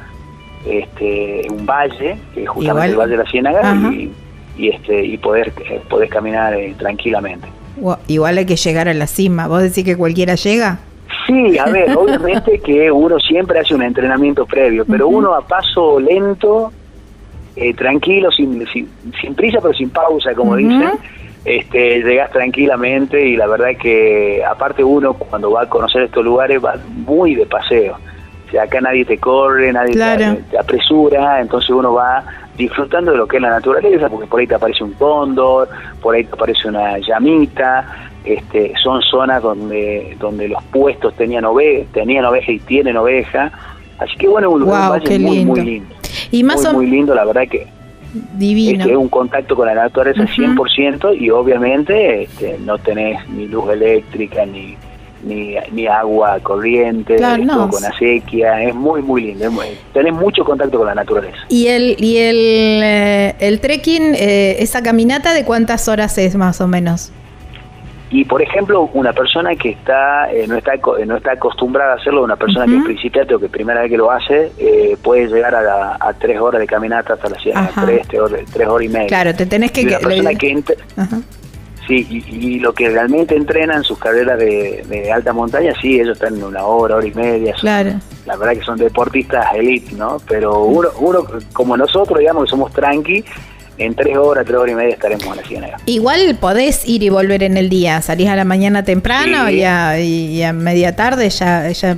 este, un valle, que es justamente Igual- el Valle de la Ciénaga, y, y, este, y poder, eh, podés caminar tranquilamente. Wow, igual hay que llegar a la cima. ¿Vos decís que cualquiera llega? Sí, a ver, obviamente que uno siempre hace un entrenamiento previo, pero uno a paso lento, eh, tranquilo, sin, sin, sin prisa pero sin pausa, como dicen, este, llegas tranquilamente y la verdad que aparte uno cuando va a conocer estos lugares va muy de paseo. O sea, acá nadie te corre, nadie te- Claro. te, apresura, entonces uno va disfrutando de lo que es la naturaleza, porque por ahí te aparece un cóndor, por ahí te aparece una llamita, este, son zonas donde donde los puestos tenían oveja, tenían oveja y tienen oveja, así que bueno, un un valle muy lindo. muy lindo. Y más muy, o muy lindo, la verdad que divino. este, es un contacto con la naturaleza Ujú. 100% y obviamente este, no tenés ni luz eléctrica ni ni, ni agua corriente, Claro, no. con acequia, es muy muy lindo, muy- tenés mucho contacto con la naturaleza. Y el, y el, eh, el trekking, eh, esa caminata, ¿de cuántas horas es más o menos? Y por ejemplo, una persona que está eh, no está co- no está acostumbrada a hacerlo, una persona que es principiante o que primera vez que lo hace, eh, puede llegar a, la- a tres horas de caminata hasta la Ajá. tres, tres horas, tres horas y media. Claro, te tenés que... Y una que- persona le- que ent- Ajá. Sí, y, y lo que realmente entrenan en sus carreras de, de alta montaña, sí, ellos están en una hora, hora y media. son- Claro. La verdad que son deportistas elite, ¿no? Pero uno, uno como nosotros, digamos que somos tranqui, en tres horas, tres horas y media estaremos en la ciénaga. Igual podés ir y volver en el día. Salís a la mañana temprano Sí. y, a, y a media tarde ya, ya...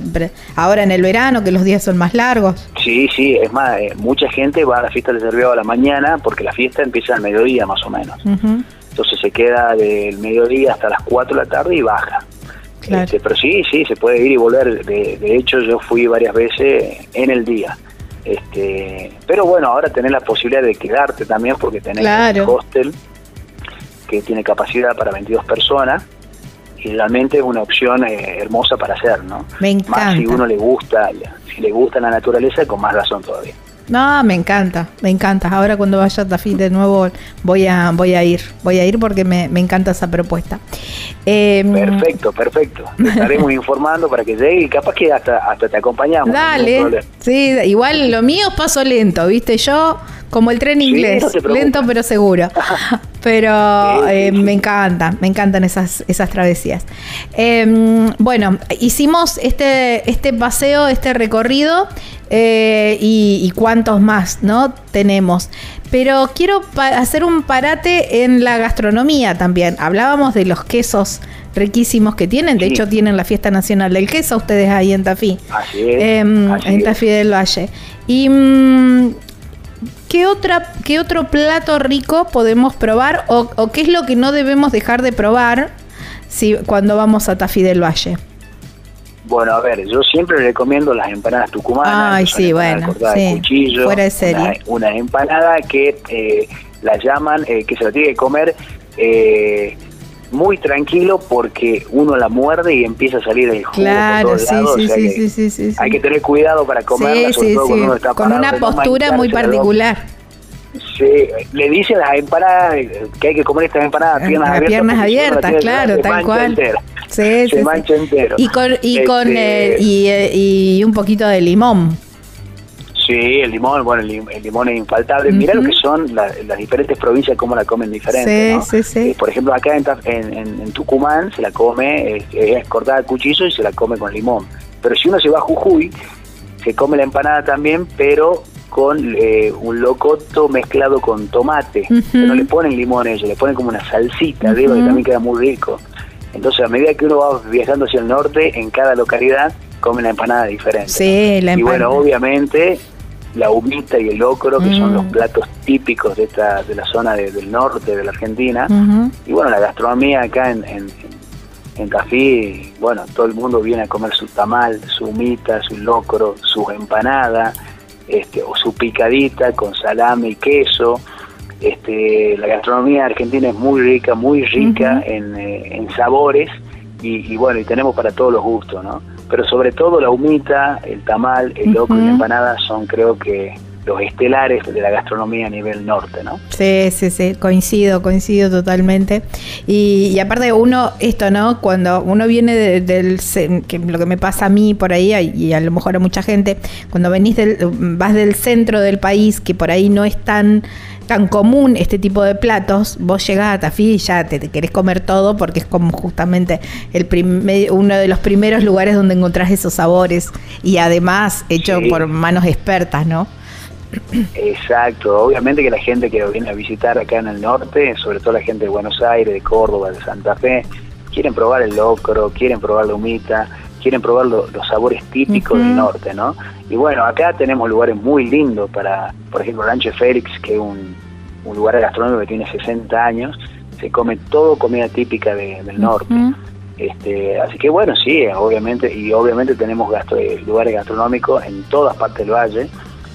Ahora en el verano, que los días son más largos. Sí, sí, es más, eh, mucha gente va a la fiesta del Cerveo a la mañana porque la fiesta empieza al mediodía más o menos. Entonces se queda del mediodía hasta las 4 de la tarde y baja. Claro. Este, pero sí, sí, se puede ir y volver. De, de hecho, yo fui varias veces en el día. Este, pero bueno, ahora tenés la posibilidad de quedarte también porque tenés Claro. el hostel que tiene capacidad para 22 personas y realmente es una opción eh, hermosa para hacer, ¿no? Me Más si encanta. uno le gusta, si le gusta la naturaleza, con más razón todavía. No, me encanta, me encanta. Ahora cuando vaya a Tafí de nuevo voy a, voy a ir, voy a ir porque me, me encanta esa propuesta. Eh, Perfecto, perfecto. Te estaremos informando para que llegue y capaz que hasta, hasta te acompañamos. Dale, sí, igual lo mío es paso lento, viste, yo como el tren Sí, inglés, no lento pero seguro. Pero eh, me encanta, me encantan esas, esas travesías. Eh, bueno, hicimos este, este paseo, este recorrido eh, y, y cuántos más, ¿no? Tenemos. Pero quiero hacer un parate en la gastronomía también. Hablábamos de los quesos riquísimos que tienen, de Sí. hecho tienen la fiesta nacional del queso ustedes ahí en Tafí. Así es. Em, así en. Tafí del Valle. Y mm, ¿qué otra, qué otro plato rico podemos probar o, o qué es lo que no debemos dejar de probar si cuando vamos a Tafí del Valle? Bueno, a ver, yo siempre recomiendo las empanadas tucumanas. Ay, sí, empanadas bueno, sí, cuchillo, fuera de serie. Una, una empanada que eh, la llaman, eh, que se la tiene que comer eh, muy tranquilo porque uno la muerde y empieza a salir el jugo Claro, por sí, todos lados. sí, o sea sí, sí. Hay que tener cuidado para comerla, sobre todo cuando uno está Con parado, una postura muy particular. Sí, le dicen las empanadas que hay que comer estas empanadas piernas abiertas. piernas si abiertas, claro, se tal cual. Sí, se mancha entero. Y con, y, con Este, eh, y, eh, y un poquito de limón. Sí, el limón, bueno, el, lim- el limón es infaltable. Mira lo Ujú. que son la- las diferentes provincias, cómo la comen diferente. Sí, ¿no? sí, sí. Eh, por ejemplo, acá en, en- en- Tucumán se la come, eh, es cortada a cuchillo y se la come con limón. Pero si uno se va a Jujuy, se come la empanada también, pero con eh, un locoto mezclado con tomate. Que No le ponen limón ellos, le ponen como una salsita arriba que Ujú. también queda muy rico. Entonces, a medida que uno va viajando hacia el norte, en cada localidad come una empanada diferente. Sí, la Y bueno, empanada. obviamente la humita y el locro, que son Mm. los platos típicos de esta de la zona de- del norte de la Argentina. Y bueno, la gastronomía acá en, en, en Tafí, bueno, todo el mundo viene a comer su tamal, su humita, su locro, su empanada, este, o su picadita con salame y queso. Este, la gastronomía argentina es muy rica, muy rica en, eh, en sabores y, y bueno, y tenemos para todos los gustos, ¿no? Pero sobre todo la humita, el tamal, el locro y la empanada son creo que los estelares de la gastronomía a nivel norte, ¿no? Sí, sí, sí, coincido, coincido totalmente. Y, y aparte uno, esto, ¿no? Cuando uno viene de- del, que lo que me pasa a mí por ahí, y a lo mejor a mucha gente, cuando venís del, vas del centro del país, que por ahí no es tan tan común este tipo de platos, vos llegás a Tafí y ya te, te querés comer todo porque es como justamente el uno de los primeros lugares donde encontrás esos sabores y además hecho Sí. por manos expertas, ¿no? Exacto, obviamente que la gente que viene a visitar acá en el norte, sobre todo la gente de Buenos Aires, de Córdoba, de Santa Fe, quieren probar el locro, quieren probar la humita, quieren probar lo- los sabores típicos del norte, ¿no? Y bueno, acá tenemos lugares muy lindos para, por ejemplo, Rancho Félix, que es un, un lugar gastronómico que tiene 60 años, se come todo comida típica de- del norte. Este, así que bueno, sí, obviamente, y obviamente tenemos gasto- eh, lugares gastronómicos en todas partes del valle.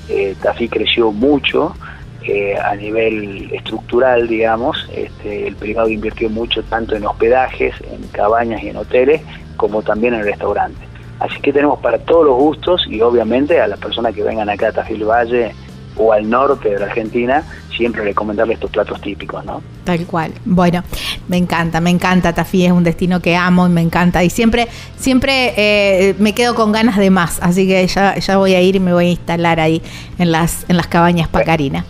Eh, Tafí creció mucho eh, a nivel estructural, digamos. Este, el privado invirtió mucho tanto en hospedajes, en cabañas y en hoteles, como también en restaurantes. Así que tenemos para todos los gustos y obviamente a las personas que vengan acá a Tafí del Valle o al norte de la Argentina, siempre recomendarles estos platos típicos, ¿no? Tal cual. Bueno, me encanta, me encanta. Tafí es un destino que amo y me encanta. Y siempre, siempre eh, me quedo con ganas de más. Así que ya, ya voy a ir y me voy a instalar ahí en las, en las cabañas Pacarina.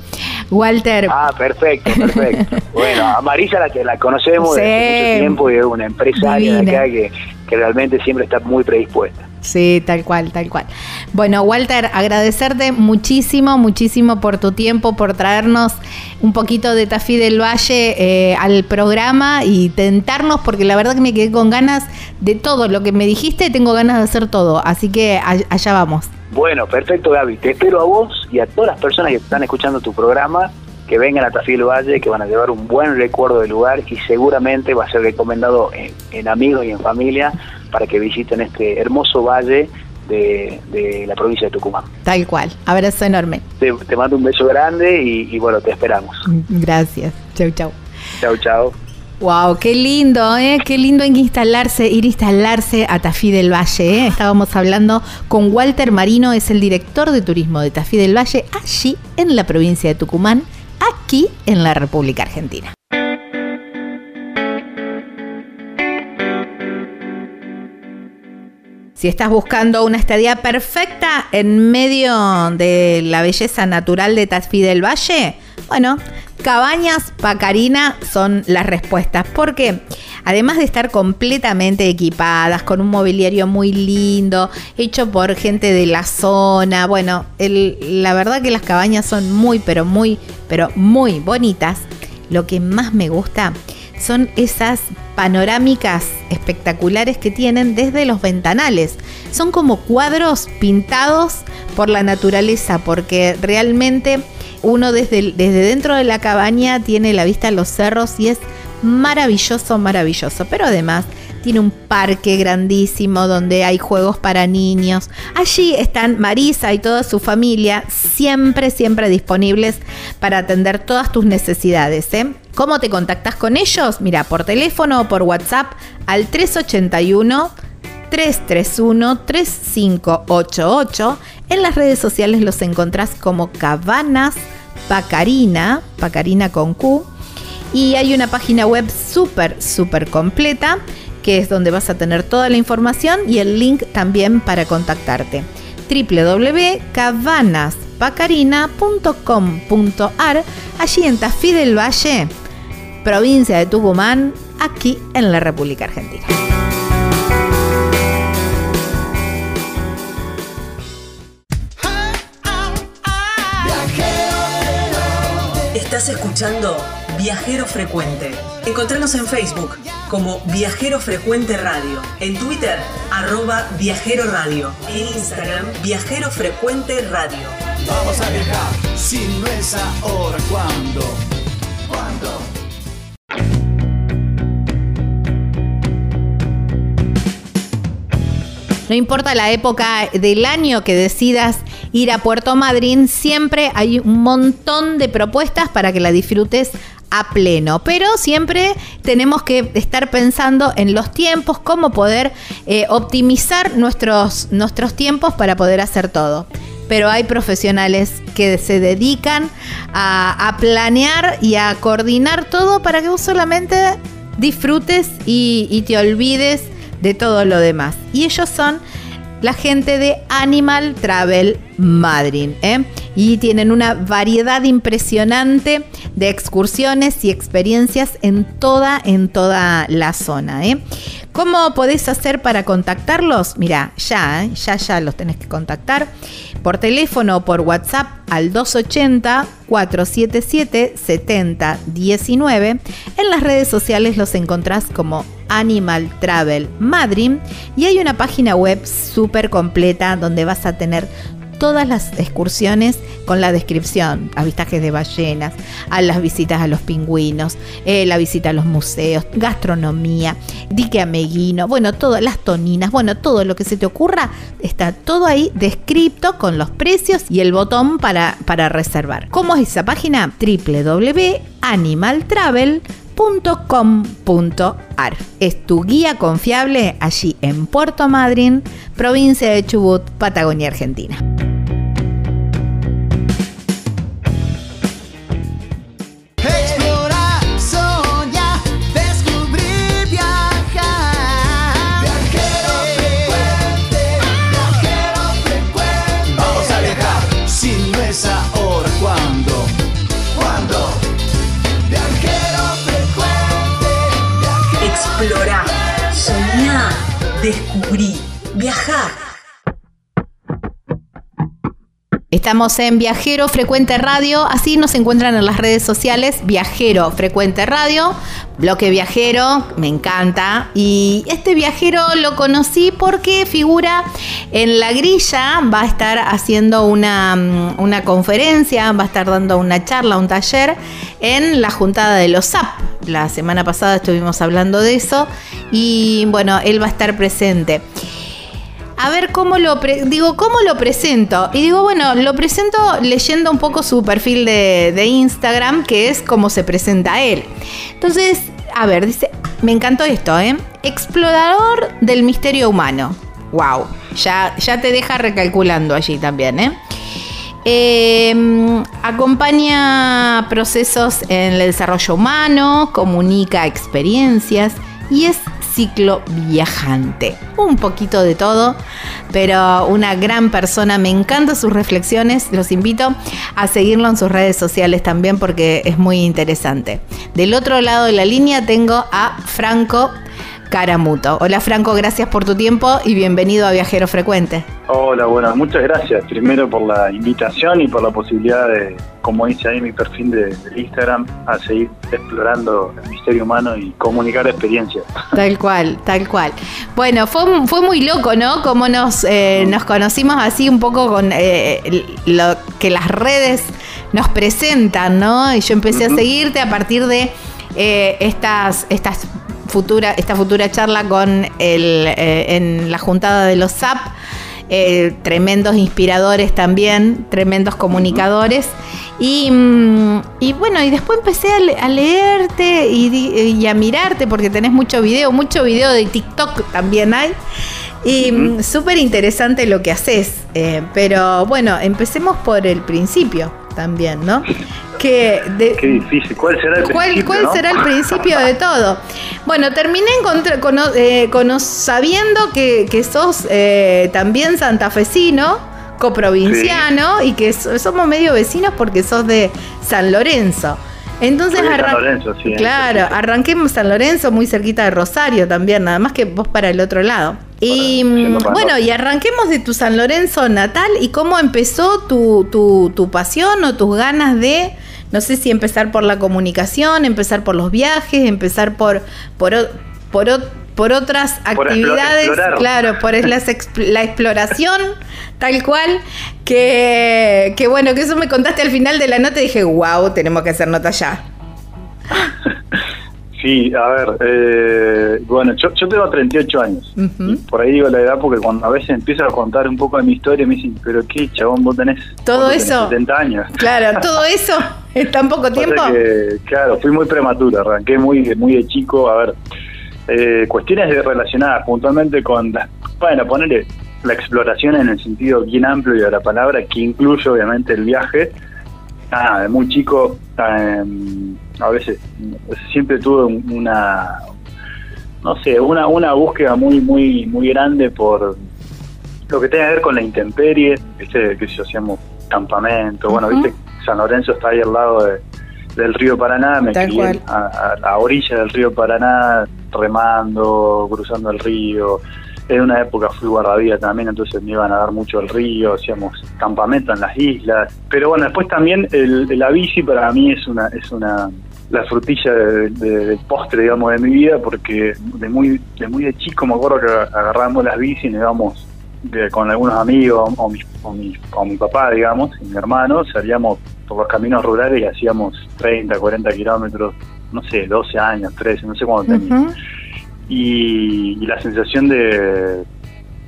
Walter, Ah, perfecto, perfecto. bueno, a Marisa la que la conocemos desde hace Sí. mucho tiempo y es una empresaria de acá que, que realmente siempre está muy predispuesta. Sí, tal cual, tal cual. Bueno, Walter, agradecerte muchísimo, muchísimo por tu tiempo, por traernos un poquito de Tafí del Valle eh, al programa y tentarnos, porque la verdad que me quedé con ganas de todo lo que me dijiste, tengo ganas de hacer todo, así que allá vamos. Bueno, perfecto Gaby, te espero a vos y a todas las personas que están escuchando tu programa que vengan a Tafí del Valle, que van a llevar un buen recuerdo del lugar y seguramente va a ser recomendado en, en amigos y en familia para que visiten este hermoso valle de, de la provincia de Tucumán. Tal cual. Abrazo enorme. Te, te mando un beso grande y, y bueno, te esperamos. Gracias. Chau, chau. Chao, chao. Wow, qué lindo, ¿eh? Qué lindo en instalarse, ir a instalarse a Tafí del Valle. ¿eh? Estábamos hablando con Walter Marino, es el director de turismo de Tafí del Valle, allí en la provincia de Tucumán, aquí en la República Argentina. Si estás buscando una estadía perfecta en medio de la belleza natural de Tafí del Valle, bueno, Cabañas Pacarina son las respuestas. Porque además de estar completamente equipadas, con un mobiliario muy lindo, hecho por gente de la zona, bueno, el- la verdad que las cabañas son muy, pero muy, pero muy bonitas. Lo que más me gusta son esas panorámicas espectaculares que tienen desde los ventanales. Son como cuadros pintados por la naturaleza, porque realmente uno desde, desde dentro de la cabaña tiene la vista a los cerros y es maravilloso, maravilloso. Pero además tiene un parque grandísimo donde hay juegos para niños. Allí están Marisa y toda su familia, siempre, siempre disponibles para atender todas tus necesidades. ¿eh? ¿Cómo te contactas con ellos? Mira, por teléfono o por WhatsApp al 381 331-3588. En las redes sociales los encontrás como Cabanas Pacarina, Pacarina con Q. Y hay una página web súper, súper completa, que es donde vas a tener toda la información y el link también para contactarte. www.cabanaspacarina.com.ar, allí en Tafí del Valle, provincia de Tucumán, aquí en la República Argentina. Estás escuchando Viajero Frecuente. Encontranos en Facebook como Viajero Frecuente Radio, en Twitter arroba Viajero Radio, en Instagram Viajero Frecuente Radio. Vamos a viajar, si no es ahora, ¿cuándo? No importa la época del año que decidas ir a Puerto Madryn, siempre hay un montón de propuestas para que la disfrutes a pleno. Pero siempre tenemos que estar pensando en los tiempos, cómo poder eh, optimizar nuestros, nuestros tiempos para poder hacer todo. Pero hay profesionales que se dedican a, planear y a coordinar todo para que vos solamente disfrutes y te olvides de todo lo demás. Y ellos son la gente de Animal Travel Madrid. ¿eh? Y tienen una variedad impresionante de excursiones y experiencias en toda, en toda la zona. ¿eh? ¿Cómo podés hacer para contactarlos? Mira, ya, ¿eh? ya, ya los tenés que contactar por teléfono o por WhatsApp al 280-477-7019. En las redes sociales los encontrás como Animal Travel Madrid y hay una página web súper completa donde vas a tener todas las excursiones con la descripción, avistajes de ballenas, a las visitas a los pingüinos, eh, la visita a los museos, gastronomía, dique ameguino, bueno, todas las toninas, bueno, todo lo que se te ocurra, está todo ahí descrito con los precios y el botón para, para reservar. ¿Cómo es esa página? www.animaltravel.com.ar Es tu guía confiable allí en Puerto Madryn, provincia de Chubut, Patagonia, Argentina. Viajar. Estamos en Viajero Frecuente Radio, así nos encuentran en las redes sociales Viajero Frecuente Radio, bloque viajero, me encanta. Y este viajero lo conocí porque figura en la grilla, va a estar haciendo una, mm, una conferencia, va a estar dando una charla, un taller en la juntada de los SAP. La semana pasada estuvimos hablando de eso y bueno, él va a estar presente a ver cómo lo pre- digo cómo lo presento y digo bueno lo presento leyendo un poco su perfil de, Instagram que es como se presenta él. Entonces a ver dice me encantó esto eh explorador del misterio humano. Wow ya ya te deja recalculando allí también eh eh, acompaña procesos en el desarrollo humano, comunica experiencias y es ciclo viajante. Un poquito de todo, pero una gran persona. Me encantan sus reflexiones. Los invito a seguirlo en sus redes sociales también porque es muy interesante. Del otro lado de la línea tengo a Franco Caramuto. Hola Franco, gracias por tu tiempo y bienvenido a Viajero Frecuente. Hola, bueno, muchas gracias. Primero por la invitación y por la posibilidad de, como dice ahí mi perfil de, de Instagram, a seguir explorando el misterio humano y comunicar experiencias. Tal cual, tal cual. Bueno, fue, fue muy loco, ¿no? Como nos, eh, nos conocimos así un poco con eh, lo que las redes nos presentan, ¿no? Y yo empecé a seguirte a partir de eh, estas, estas futura, esta futura charla con el, eh, en la juntada de los SAP. eh, tremendos inspiradores también, tremendos comunicadores. Y, mm, y bueno, y después empecé a, le- a leerte y, a mirarte porque tenés mucho video, mucho video de TikTok también hay. Y mm, súper interesante lo que haces. eh, pero bueno, empecemos por el principio. También, ¿no? Que de- Qué difícil. ¿Cuál será el ¿Cuál, principio? cuál no? será el principio de todo? Bueno, terminé cono- eh, sabiendo que, que sos eh, también santafesino, coprovinciano, y que so- somos medio vecinos porque sos de San Lorenzo. Entonces, San Lorenzo, sí, claro, arranquemos San Lorenzo, muy cerquita de Rosario también, nada más que vos para el otro lado. Y mm, bueno, y arranquemos de tu San Lorenzo natal y cómo empezó tu, tu, tu pasión o tus ganas de, no sé si empezar por la comunicación, empezar por los viajes, empezar por, por, por, por otras Por actividades, explorar. claro, por es- la exploración, tal cual, que, que bueno, que eso me contaste al final de la nota y dije, wow, tenemos que hacer nota ya. Sí, a ver, eh, bueno, yo, yo tengo 38 años. Ujú. Y por ahí digo la edad porque cuando a veces empiezo a contar un poco de mi historia me dicen, pero qué, chabón, vos tenés, Todo vos tenés eso. 70 años. Claro, todo eso en tan poco tiempo. que, claro, fui muy prematuro, arranqué muy, muy de chico. A ver, eh, cuestiones relacionadas puntualmente con, la, bueno, ponerle la exploración en el sentido bien amplio de la palabra, que incluye obviamente el viaje. Ah, de muy chico, eh, a veces siempre tuve un- una, no sé, una, una búsqueda muy, muy, muy grande por lo que tiene que ver con la intemperie, viste, que si hacíamos campamento, bueno, viste, San Lorenzo está ahí al lado de- del río Paraná, me crié a, a la orilla del río Paraná, remando, cruzando el río. En una época fui guardavía también, entonces me iban a dar mucho el río, hacíamos campamento en las islas. Pero bueno, después también el, la bici para mí es una, es una la frutilla de- de- del postre, digamos, de mi vida, porque de muy, de muy de chico me acuerdo que agarrábamos las bici y nos íbamos de- con algunos amigos o mi, o, mi, o mi papá, digamos, y mi hermano, salíamos por los caminos rurales y hacíamos 30, 40 kilómetros, no sé, 12 años, 13, no sé cuándo tenía. Y, y la sensación de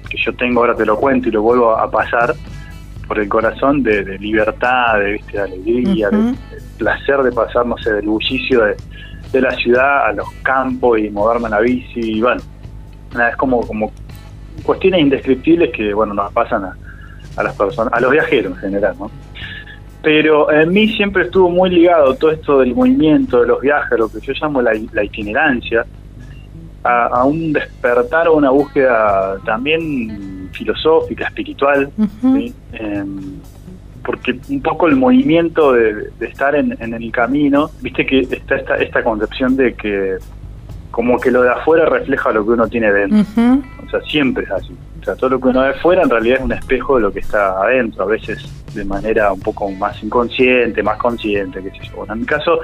que yo tengo, ahora te lo cuento y lo vuelvo a pasar por el corazón de, de libertad, de, ¿viste? de alegría, de- placer de pasar, no sé, del bullicio de, de la ciudad a los campos y moverme en la bici, y bueno, nada, es como, como cuestiones indescriptibles que, bueno, nos pasan a, a las personas, a los viajeros en general, ¿no? Pero en mí siempre estuvo muy ligado todo esto del movimiento, de los viajes, lo que yo llamo la, la itinerancia, a, a un despertar o una búsqueda también filosófica, espiritual. Em, porque un poco el movimiento de, de estar en, en el camino, viste que está esta, esta concepción de que como que lo de afuera refleja lo que uno tiene dentro. O sea, siempre es así. O sea, todo lo que uno ve fuera en realidad es un espejo de lo que está adentro, a veces de manera un poco más inconsciente, más consciente, qué sé yo. Bueno, en mi caso,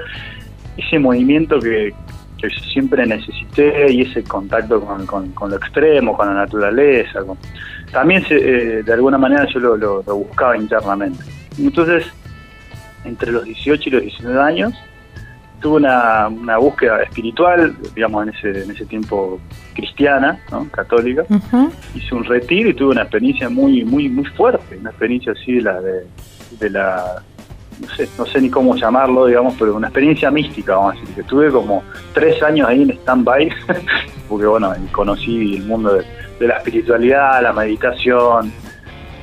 ese movimiento que, que yo siempre necesité y ese contacto con, con- con lo extremo, con la naturaleza, con- también se, eh, de alguna manera yo lo, lo- lo buscaba internamente. Entonces, entre los 18 y los 19 años, tuve una, una búsqueda espiritual, digamos, en ese, en ese tiempo cristiana, ¿no? católica. Hice un retiro y tuve una experiencia muy muy muy fuerte, una experiencia así de la de, de la no sé, no sé ni cómo llamarlo, digamos, pero una experiencia mística, vamos a decir, que estuve como tres años ahí en stand-by, porque bueno, conocí el mundo de, de la espiritualidad, la meditación,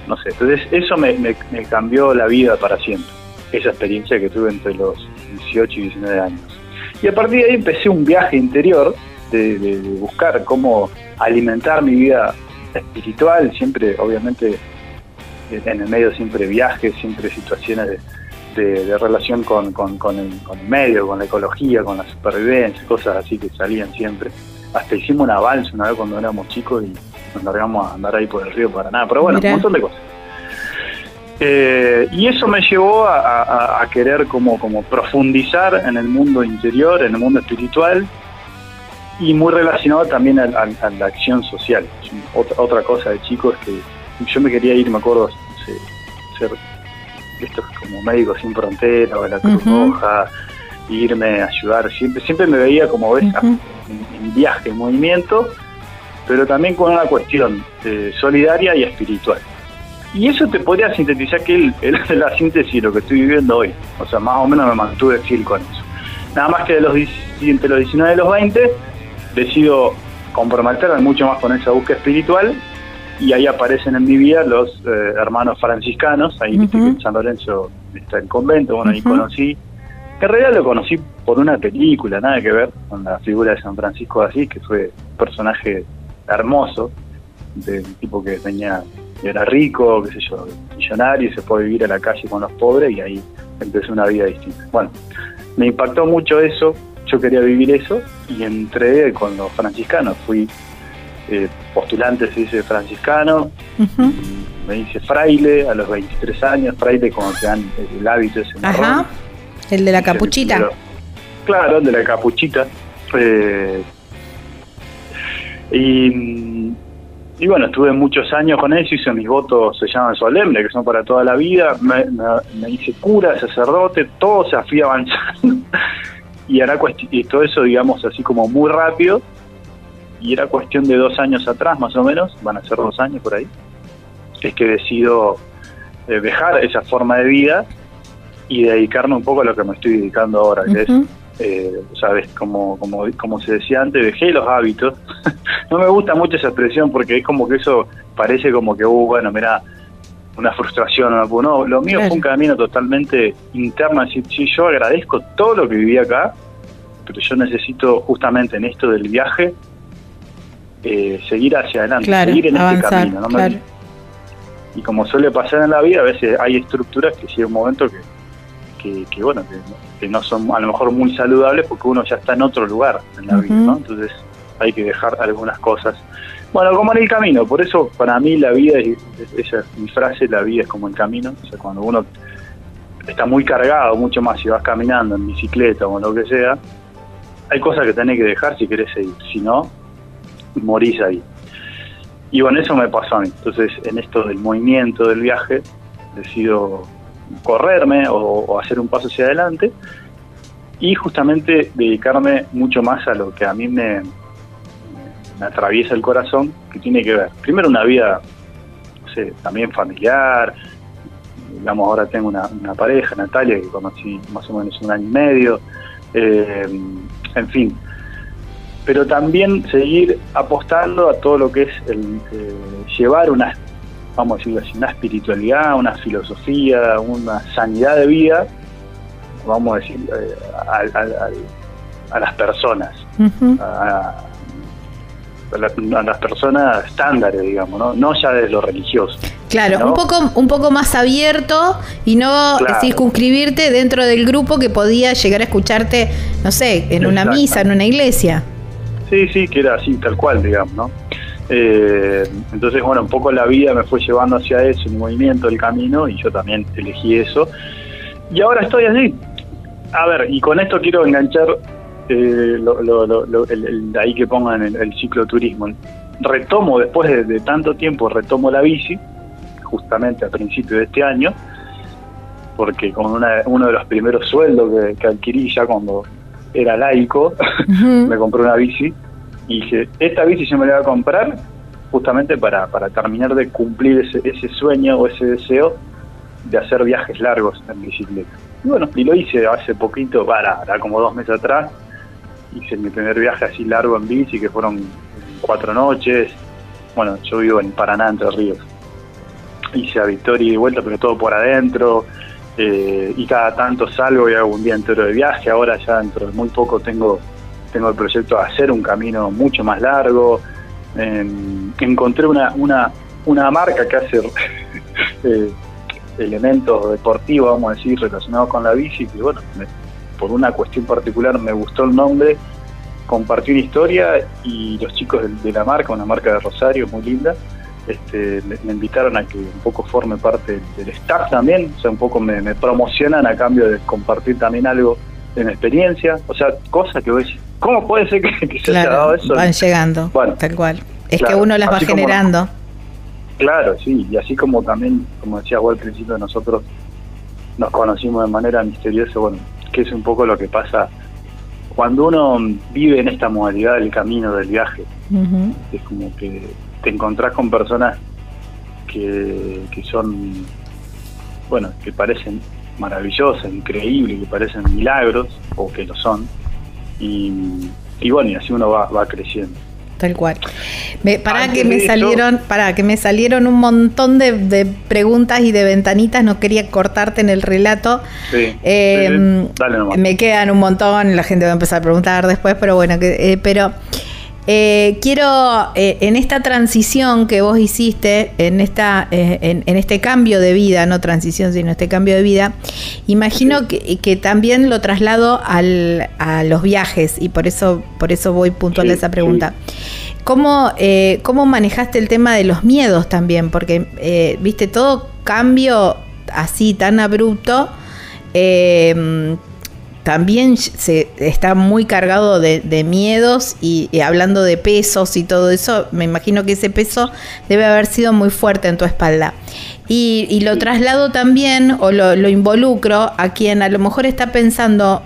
no sé, entonces eso me, cambió la vida para siempre, esa experiencia que tuve entre los 18 y 19 años. Y a partir de ahí empecé un viaje interior de, buscar cómo alimentar mi vida espiritual, siempre, obviamente, en el medio siempre viajes, siempre situaciones de, relación con, con- con el, con el medio, con la ecología, con la supervivencia, cosas así que salían siempre. Hasta hicimos una balsa una vez cuando éramos chicos y nos largamos a andar ahí por el río Paraná, pero bueno, Mirá. un montón de cosas. Eh, y eso me llevó a, a- a querer como, como profundizar en el mundo interior, en el mundo espiritual y muy relacionado también a, la acción social. Otra, otra cosa de chico es que yo me quería ir, me acuerdo, ser estos como médicos sin frontera o la Cruz. Roja, irme a ayudar. Siempre, siempre me veía como ves Ujú. en, en viaje, en movimiento, pero también con una cuestión eh, solidaria y espiritual. Y eso te podría sintetizar que el- la síntesis de lo que estoy viviendo hoy. O sea, más o menos me mantuve fiel con eso. Nada más que de los, 10 entre los 19 y los 20 decido comprometerme mucho más con esa búsqueda espiritual y ahí aparecen en mi vida los eh, hermanos franciscanos, ahí Ujú. que en San Lorenzo está el convento, bueno, ahí conocí, en realidad lo conocí por una película, nada que ver con la figura de San Francisco de Asís, que fue un personaje hermoso, del tipo que tenía, era rico, qué sé yo, millonario, y se fue a vivir a la calle con los pobres y ahí empezó una vida distinta. Bueno, me impactó mucho eso, yo quería vivir eso y entré con los franciscanos, fui eh, postulante, se dice franciscano, me hice fraile a los 23 años, fraile cuando te dan el hábito ese marrón. Ajá. El de la capuchita. Claro, el de la capuchita. Eh, y, y bueno, estuve muchos años con eso, hice mis votos, se llaman solemnes, que son para toda la vida. Me, me- hice cura, sacerdote, todo, o sea, fui avanzando. y, era todo eso, digamos, así como muy rápido. Y era cuestión de dos años atrás, más o menos, van a ser dos años por ahí, es que decido eh, dejar esa forma de vida y dedicarme un poco a lo que me estoy dedicando ahora, que es, eh, sabes, como, como, como se decía antes, dejé los hábitos. no me gusta mucho esa expresión porque es como que eso parece como que, uh, bueno, mira, una frustración. No, no, lo mío fue un camino totalmente interno. Así, sí, yo agradezco todo lo que viví acá, pero yo necesito justamente en esto del viaje eh, seguir hacia adelante, Claro, seguir en este camino. ¿no? Claro. y como suele pasar en la vida, a veces hay estructuras que llega un momento que, que, que, bueno, que, que no son a lo mejor muy saludables porque uno ya está en otro lugar en la vida, ¿no? Entonces hay que dejar algunas cosas. Bueno, como en el camino, por eso para mí la vida, es- esa es mi frase, la vida es como el camino, o sea, cuando uno está muy cargado, mucho más si vas caminando en bicicleta o en lo que sea, hay cosas que tenés que dejar si querés seguir, si no, morís ahí. Y bueno, eso me pasó a mí. Entonces, en esto del movimiento, del viaje, decido correrme o, hacer un paso hacia adelante y justamente dedicarme mucho más a lo que a mí me, me atraviesa el corazón, que tiene que ver, primero una vida, no sé, también familiar, digamos, ahora tengo una, una pareja, Natalia, que conocí más o menos un año y medio, eh, en fin, pero también seguir apostando a todo lo que es el eh, llevar una, vamos a decirlo así, una espiritualidad, una filosofía, una sanidad de vida, vamos a decir, eh, a las personas, a, a la- a las personas estándares, digamos, ¿no? no ya desde lo religioso. Claro, ¿no? un poco, un poco más abierto y no Claro. circunscribirte dentro del grupo que podía llegar a escucharte, no sé, en una misa, en una iglesia. Sí, sí, que era así, tal cual, digamos, ¿no? Eh, entonces, bueno, un poco la vida me fue llevando hacia eso, el movimiento, el camino, y yo también elegí eso. Y ahora estoy así. A ver, y con esto quiero enganchar eh, lo, lo- lo- lo- el, el de ahí que pongan el, el cicloturismo. Retomo, después de, de tanto tiempo, retomo la bici, justamente a principios de este año, porque con una- uno de los primeros sueldos que, que adquirí ya cuando era laico, me compré una bici y dije, esta bici yo me la voy a comprar justamente para, para terminar de cumplir ese, ese sueño o ese deseo de hacer viajes largos en bicicleta. Y bueno, y lo hice hace poquito, para, era como dos meses atrás, hice mi primer viaje así largo en bici, que fueron cuatro noches. Bueno, yo vivo en Paraná, Entre Ríos. Hice a Victoria y de vuelta, pero todo por adentro. eh, y cada tanto salgo y hago un día entero de viaje. Ahora ya dentro de muy poco tengo, tengo el proyecto de hacer un camino mucho más largo. Em, encontré una, una, una marca que hace eh, elementos deportivos, vamos a decir, relacionados con la bici, que bueno, por una cuestión particular me gustó el nombre, compartí una historia y los chicos de, la marca, una marca de Rosario muy linda, este, me, invitaron a que un poco forme parte del, staff también, o sea, un poco me promocionan a cambio de compartir también algo mi experiencia, o sea, cosas que decís, ¿cómo puede ser que, que se haya dado eso? van llegando, Bueno, tal cual. Es que uno las va como- generando. Claro, sí, y así como también, como decía vos al principio, nosotros nos conocimos de manera misteriosa, bueno, que es un poco lo que pasa cuando uno vive en esta modalidad del camino, del viaje, es como que te encontrás con personas que, que son, bueno, que parecen maravillosas, increíbles, que parecen milagros, o que lo son, y, y bueno, y así uno va, va creciendo. Tal cual. Me, para Antes que me salieron, para que me salieron un montón de, de preguntas y de ventanitas, no quería cortarte en el relato. Sí, Eh, sí, dale nomás. me quedan un montón, la gente va a empezar a preguntar después, pero bueno, que, eh, pero eh, quiero eh, en esta transición que vos hiciste, en esta, eh, en, en este cambio de vida, no transición, sino este cambio de vida, imagino que, que también lo traslado al, a los viajes y por eso, por eso voy puntual a esa pregunta. ¿Cómo, ¿Cómo manejaste el tema de los miedos también? Porque, viste, todo cambio así tan abrupto eh, también se está muy cargado de, de miedos y, y hablando de pesos y todo eso, me imagino que ese peso debe haber sido muy fuerte en tu espalda. Y, y lo traslado también o lo, lo involucro a quien a lo mejor está pensando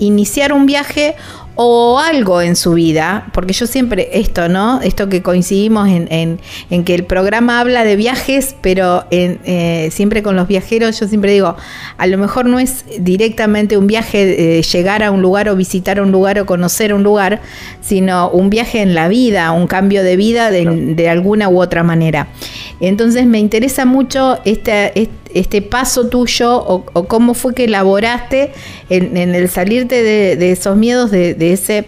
iniciar un viaje o algo en su vida, porque yo siempre, esto, ¿no? Esto que coincidimos en, en- en que el programa habla de viajes, pero en, eh, siempre con los viajeros, yo siempre digo, a lo mejor no es directamente un viaje, eh, llegar a un lugar o visitar un lugar o conocer un lugar, sino un viaje en la vida, un cambio de vida de, de alguna u otra manera. Entonces me interesa mucho este, este, este paso tuyo o, o cómo fue que elaboraste en, en el salirte de, de esos miedos, de, de ese,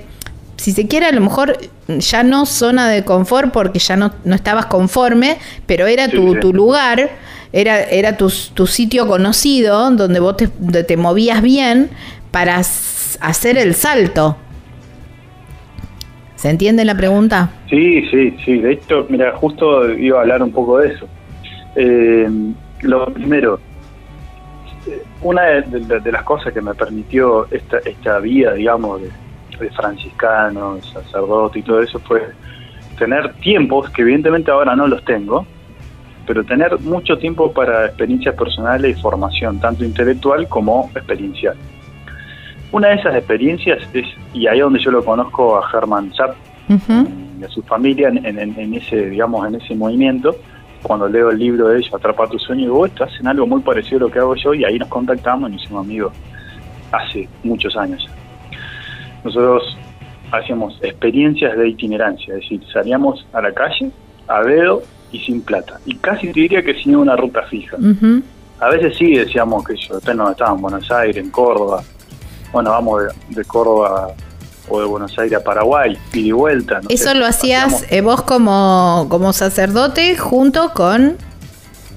si se quiere, a lo mejor ya no zona de confort porque ya no, no estabas conforme, pero era tu, sí. tu lugar, era, era tu, tu sitio conocido donde vos te, te movías bien para hacer el salto. ¿Se entiende la pregunta? Sí, sí, sí. De hecho, mira, justo iba a hablar un poco de eso. Eh, lo primero, una de, las cosas que me permitió esta, esta vida, digamos, de, de franciscano, sacerdote y todo eso fue tener tiempos, que evidentemente ahora no los tengo, pero tener mucho tiempo para experiencias personales y formación, tanto intelectual como experiencial. Una de esas experiencias es, y ahí es donde yo lo conozco a Herman Zapp, Ujú. y a su familia en, en- en ese, digamos, en ese movimiento. Cuando leo el libro de ellos, Atrapa tu sueño, digo, "Oh, esto hacen algo muy parecido a lo que hago yo, y ahí nos contactamos y nos hicimos amigos hace muchos años. Nosotros hacíamos experiencias de itinerancia, es decir, salíamos a la calle a dedo y sin plata, y casi te diría que sin una ruta fija. A veces sí decíamos que yo, donde estábamos, en Buenos Aires, en Córdoba. Bueno, vamos de, de Córdoba o de Buenos Aires a Paraguay, ida y vuelta. no Eso sé. lo hacías eh, vos como, como sacerdote junto con...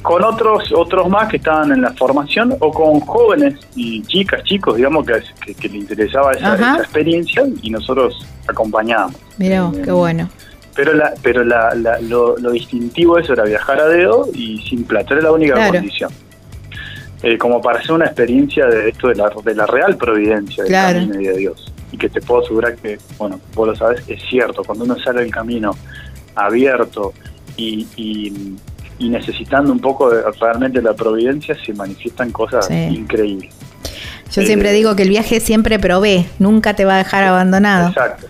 Con otros otros más que estaban en la formación o con jóvenes y chicas, chicos, digamos, que, que, que le interesaba esa, esa experiencia y nosotros acompañábamos. Mirá vos, Eh, qué bueno. Pero la, pero la, la- lo, lo distintivo de eso era viajar a dedo y sin plata, era la única Claro. condición. Eh, como para hacer una experiencia de esto de la, de la real providencia del Claro. camino y de Dios. Y que te puedo asegurar que, bueno, vos lo sabes, es cierto, cuando uno sale del camino abierto y, y, y necesitando un poco de realmente la providencia, se manifiestan cosas Sí. increíbles. Yo eh, siempre digo que el viaje siempre provee, nunca te va a dejar abandonado. Exacto.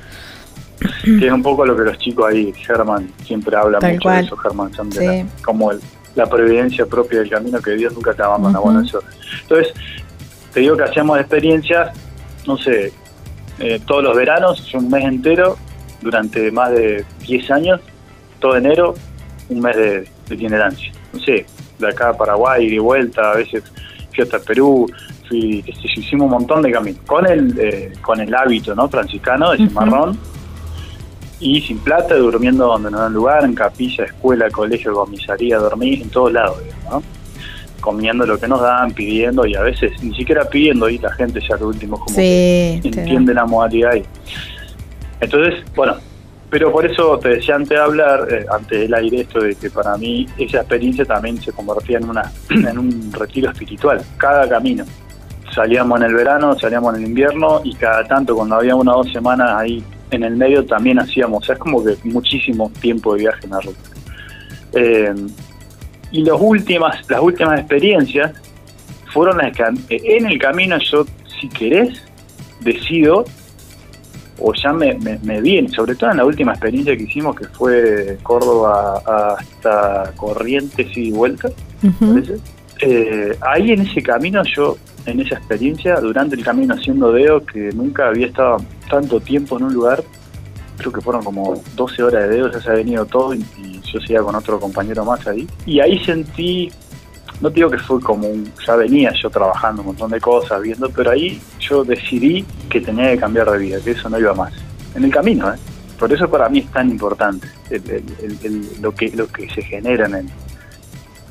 Que es un poco lo que los chicos ahí, Germán, siempre habla Tal mucho cual. de eso, Germán, Sí. como el- la previdencia propia del camino que Dios nunca te abandona. Ujú. Bueno, eso. Entonces, te digo que hacíamos experiencias, no sé, eh, todos los veranos, un mes entero, durante más de 10 años, todo enero, un mes de, de itinerancia. No sé, de acá a Paraguay, y de vuelta, a veces fui hasta Perú, fui, hicimos un montón de caminos, con el, eh, con el hábito ¿no? franciscano, de Ujú. cimarrón, y sin plata, durmiendo donde nos dan lugar, en capilla, escuela, colegio, comisaría, dormir, en todos lados, digamos, ¿no? comiendo lo que nos dan, pidiendo, y a veces ni siquiera pidiendo, y la gente ya lo último como Sí, que entiende la modalidad ahí. Entonces, bueno, pero por eso te decía antes de hablar, eh, antes del aire, esto de que para mí esa experiencia también se convertía en, una, en un retiro espiritual, cada camino. Salíamos en el verano, salíamos en el invierno y cada tanto cuando había una o dos semanas ahí en el medio también hacíamos, o sea, es como que muchísimo tiempo de viaje en la ruta. Eh, y las últimas, las últimas experiencias fueron las que en el camino yo, si querés, decido o ya me, me, me viene, sobre todo en la última experiencia que hicimos que fue de Córdoba hasta Corrientes y vuelta, parece. Eh, ahí en ese camino yo, en esa experiencia, durante el camino haciendo deo, que nunca había estado tanto tiempo en un lugar, creo que fueron como 12 horas de dedo, ya se ha venido todo y, y yo seguía con otro compañero más ahí. Y ahí sentí, no digo que fue como un, ya venía yo trabajando un montón de cosas, viendo, pero ahí yo decidí que tenía que cambiar de vida, que eso no iba más. En el camino, ¿eh? Por eso para mí es tan importante el- el- el- el- lo, que, lo que se genera en el,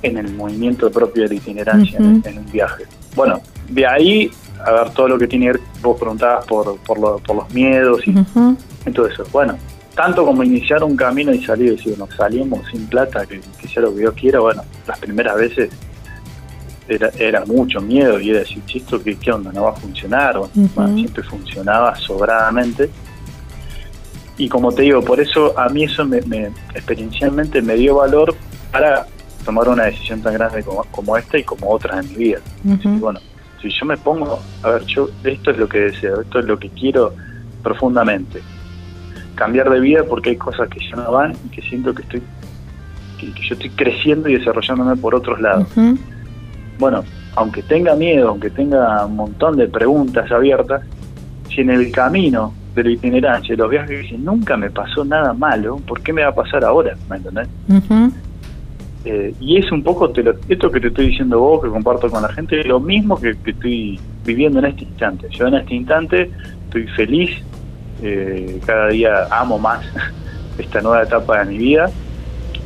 en el movimiento propio de la itinerancia, en, en un viaje. Bueno, de ahí, a ver, todo lo que tiene que ver, vos preguntabas por, por, lo- por los miedos y, y todo eso. Bueno, tanto como iniciar un camino y salir, decir, nos salimos sin plata, que, que sea lo que Dios quiera, bueno, las primeras veces era, era mucho miedo y era decir, chisto, ¿qué, ¿qué onda? ¿No va a funcionar? Bueno, bueno, siempre funcionaba sobradamente. Y como te digo, por eso a mí eso me, me- experiencialmente me dio valor para tomar una decisión tan grande como, como esta y como otras en mi vida. Y bueno, si yo me pongo, a ver, yo esto es lo que deseo, esto es lo que quiero profundamente. Cambiar de vida porque hay cosas que ya no van y que siento que estoy que, que yo estoy creciendo y desarrollándome por otros lados. Bueno, aunque tenga miedo, aunque tenga un montón de preguntas abiertas, si en el camino de la itinerancia, de los viajes, dicen, nunca me pasó nada malo, ¿por qué me va a pasar ahora? ¿Me entendés? Eh, y es un poco te lo- esto que te estoy diciendo vos, que comparto con la gente, lo mismo que, que estoy viviendo en este instante. Yo en este instante estoy feliz, eh, cada día amo más esta nueva etapa de mi vida,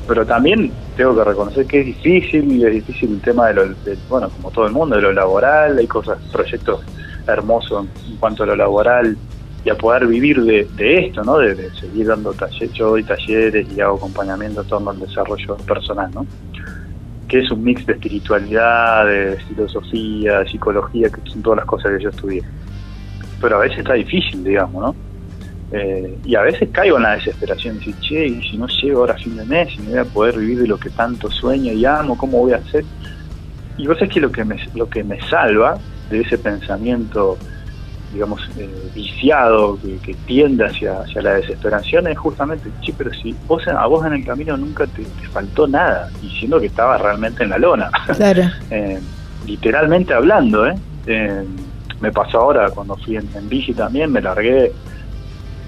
pero también tengo que reconocer que es difícil, y es difícil el tema de lo, de- bueno, como todo el mundo, de lo laboral, hay cosas, proyectos hermosos en cuanto a lo laboral y a poder vivir de, esto, ¿no? De, seguir dando talleres, yo doy talleres y hago acompañamiento en torno al desarrollo personal, ¿no? Que es un mix de espiritualidad, de filosofía, de psicología, que son todas las cosas que yo estudié. Pero a veces está difícil, digamos, ¿no? Eh, y a veces caigo en la desesperación, decir, che, si no llego ahora a fin de mes y no voy a poder vivir de lo que tanto sueño y amo, ¿cómo voy a hacer? Y vos sabés que lo que me, lo que me salva de ese pensamiento, digamos, eh, viciado, que, que tiende hacia, hacia la desesperación, es justamente, che, pero si vos, a vos en el camino nunca te, te faltó nada, diciendo que estabas realmente en la lona. Claro. Eh, literalmente hablando, ¿eh? Eh, me pasó ahora cuando fui en, en bici también, me largué,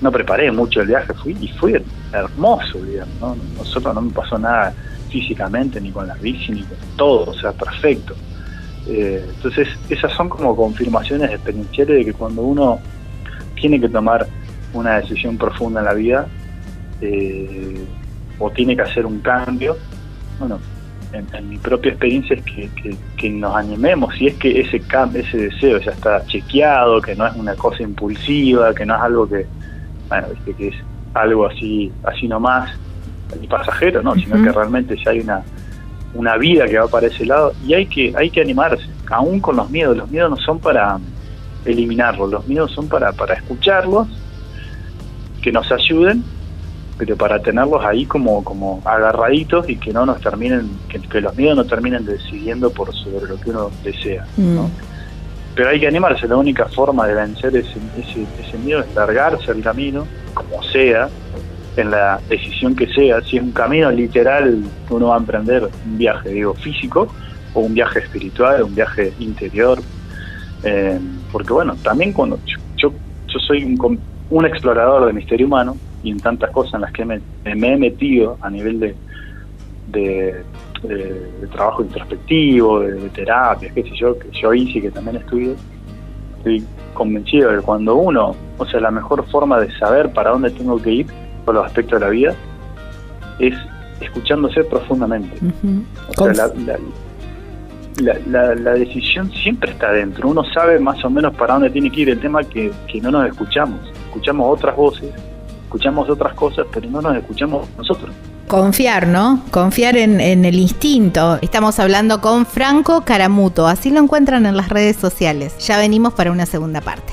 no preparé mucho el viaje, fui y fue hermoso, digamos, ¿no? Nosotros no me pasó nada físicamente, ni con la bici, ni con todo, o sea, perfecto. Eh, entonces, esas son como confirmaciones experienciales de que cuando uno tiene que tomar una decisión profunda en la vida, eh, o tiene que hacer un cambio, bueno, en, en mi propia experiencia es que, que- que nos animemos, si es que ese cam ese deseo ya está chequeado, que no es una cosa impulsiva, que no es algo que, bueno, viste que es algo así, así nomás, y pasajero, no, sino que realmente ya hay una, una vida que va para ese lado, y hay que, hay que animarse, aún con los miedos, los miedos no son para eliminarlos, los miedos son para, para escucharlos, que nos ayuden pero para tenerlos ahí como, como agarraditos y que no nos terminen, que, que los miedos no terminen decidiendo por sobre lo que uno desea. Mm. Pero hay que animarse, la única forma de vencer ese, ese, ese miedo es largarse el camino, como sea, en la decisión que sea, si es un camino literal que uno va a emprender, un viaje, digo, físico, o un viaje espiritual, un viaje interior, eh, porque bueno, también cuando yo, yo, soy un, un explorador del misterio humano y en tantas cosas en las que me, he metido a nivel de, de, de- de trabajo introspectivo, de, de terapia, qué sé yo, que yo hice y que también estudio, estoy convencido de que cuando uno, o sea, la mejor forma de saber para dónde tengo que ir por los aspectos de la vida es escuchándose profundamente. O sea, la, la- la- la- la decisión siempre está dentro. Uno sabe más o menos para dónde tiene que ir. El tema es que, que no nos escuchamos. Escuchamos otras voces, escuchamos otras cosas, pero no nos escuchamos nosotros. Confiar, ¿no? Confiar en, en el instinto. Estamos hablando con Franco Caramuto. Así lo encuentran en las redes sociales. Ya venimos para una segunda parte.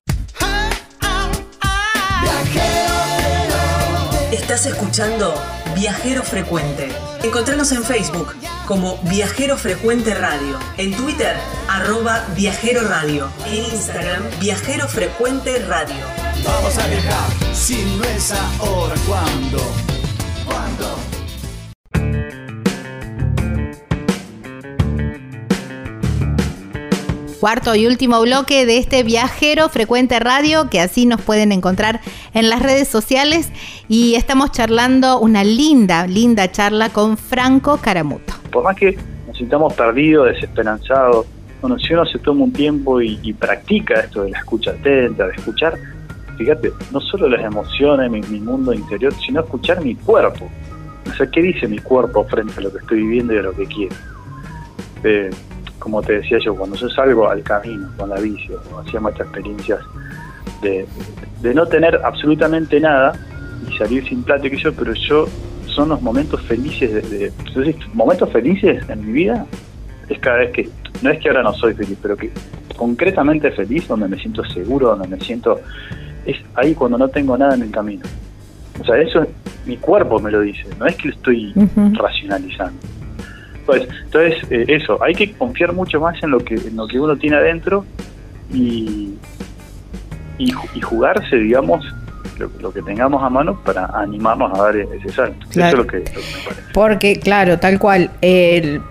Estás escuchando Viajero Frecuente. Encontranos en Facebook como Viajero Frecuente Radio, en Twitter arroba Viajero Radio, en Instagram Viajero Frecuente Radio. Vamos a viajar, si no es ahora, ¿cuándo? ¿Cuándo? Cuarto y último bloque de este viajero frecuente radio, que así nos pueden encontrar en las redes sociales. Y estamos charlando una linda, linda charla con Franco Caramuto. Por más que nos sintamos perdidos, desesperanzados, bueno, si uno se toma un tiempo y, practica esto de la escucha atenta, de escuchar, fíjate, no solo las emociones, mi, mi mundo interior, sino escuchar mi cuerpo. O sea, ¿qué dice mi cuerpo frente a lo que estoy viviendo y a lo que quiero? Eh, como te decía yo, cuando yo salgo al camino con la bici, o hacíamos estas experiencias de, de no tener absolutamente nada y salir sin plata y que yo, pero yo son los momentos felices de, de- entonces, momentos felices en mi vida es cada vez que no es que ahora no soy feliz, pero que concretamente feliz, donde me siento seguro, donde me siento es ahí cuando no tengo nada en el camino. O sea, eso mi cuerpo me lo dice, no es que lo estoy racionalizando. Pues, entonces, eh, eso, hay que confiar mucho más en lo que, en lo que uno tiene adentro y, y, y jugarse, digamos, lo, lo que tengamos a mano para animarnos a dar ese salto. Claro. Eso es lo que, lo que me parece. Porque, claro, tal cual,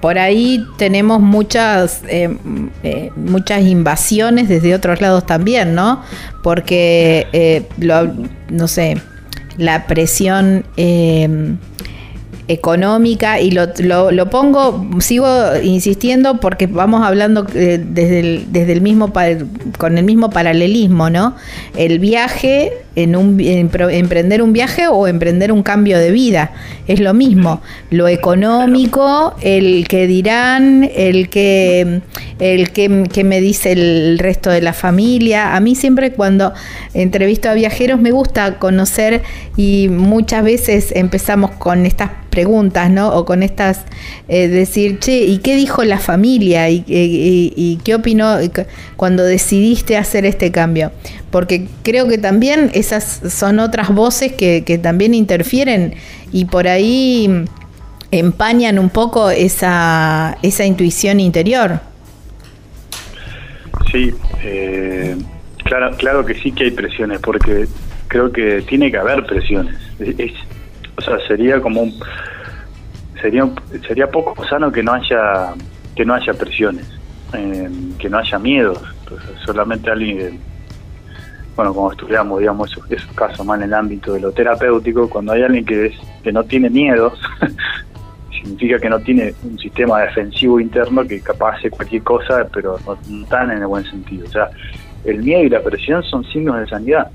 por ahí tenemos muchas, eh, eh, muchas invasiones desde otros lados también, ¿no? Porque, eh, lo- no sé, la presión eh, económica y lo, lo, lo pongo, sigo insistiendo porque vamos hablando eh, desde el, desde el mismo con el mismo paralelismo, ¿no? El viaje en un en emprender un viaje o emprender un cambio de vida es lo mismo. Lo económico, el que dirán, el que el que, que me dice el resto de la familia. A mí siempre cuando entrevisto a viajeros me gusta conocer y muchas veces empezamos con estas preguntas, ¿no? O con estas, eh, decir, che, ¿y qué dijo la familia? ¿Y, y- y qué opinó cuando decidiste hacer este cambio? Porque creo que también esas son otras voces que, que también interfieren y por ahí empañan un poco esa, esa intuición interior. Sí, eh, claro, claro que sí que hay presiones, porque creo que tiene que haber presiones. Es- es- o sea, sería como un, sería sería poco sano que no haya que no haya presiones, eh, que no haya miedos. Solamente alguien bueno, como estudiamos, digamos, esos, esos casos más en el ámbito de lo terapéutico, cuando hay alguien que es que no tiene miedos, significa que no tiene un sistema defensivo interno que capaz hace cualquier cosa, pero no, no tan en el buen sentido. O sea, el miedo y la presión son signos de sanidad,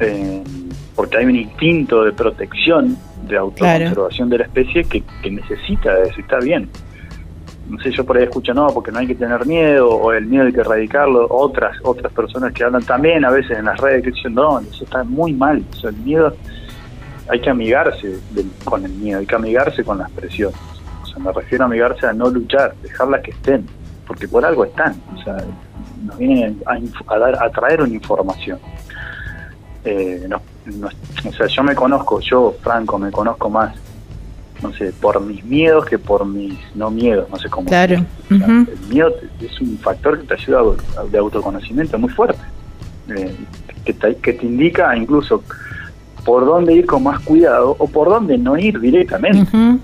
eh, porque hay un instinto de protección, de autoconservación de la especie que, que necesita de eso, y está bien. No sé, yo por ahí escucho, no, porque no hay que tener miedo, o el miedo hay que erradicarlo, otras otras personas que hablan también a veces en las redes que dicen, no, eso está muy mal, o sea, el miedo hay que amigarse del- con el miedo, hay que amigarse con las presiones. O sea, me refiero a amigarse a no luchar, dejarlas que estén, porque por algo están. O sea, nos vienen a dar, a traer una información. Eh, no- no- o sea, yo me conozco, yo, Franco, me conozco más, no sé, por mis miedos que por mis no miedos, no sé cómo. Claro. O sea, Ujú. El miedo es un factor que te ayuda a- de autoconocimiento muy fuerte, eh, que, te, que te indica incluso por dónde ir con más cuidado o por dónde no ir directamente. Ujú.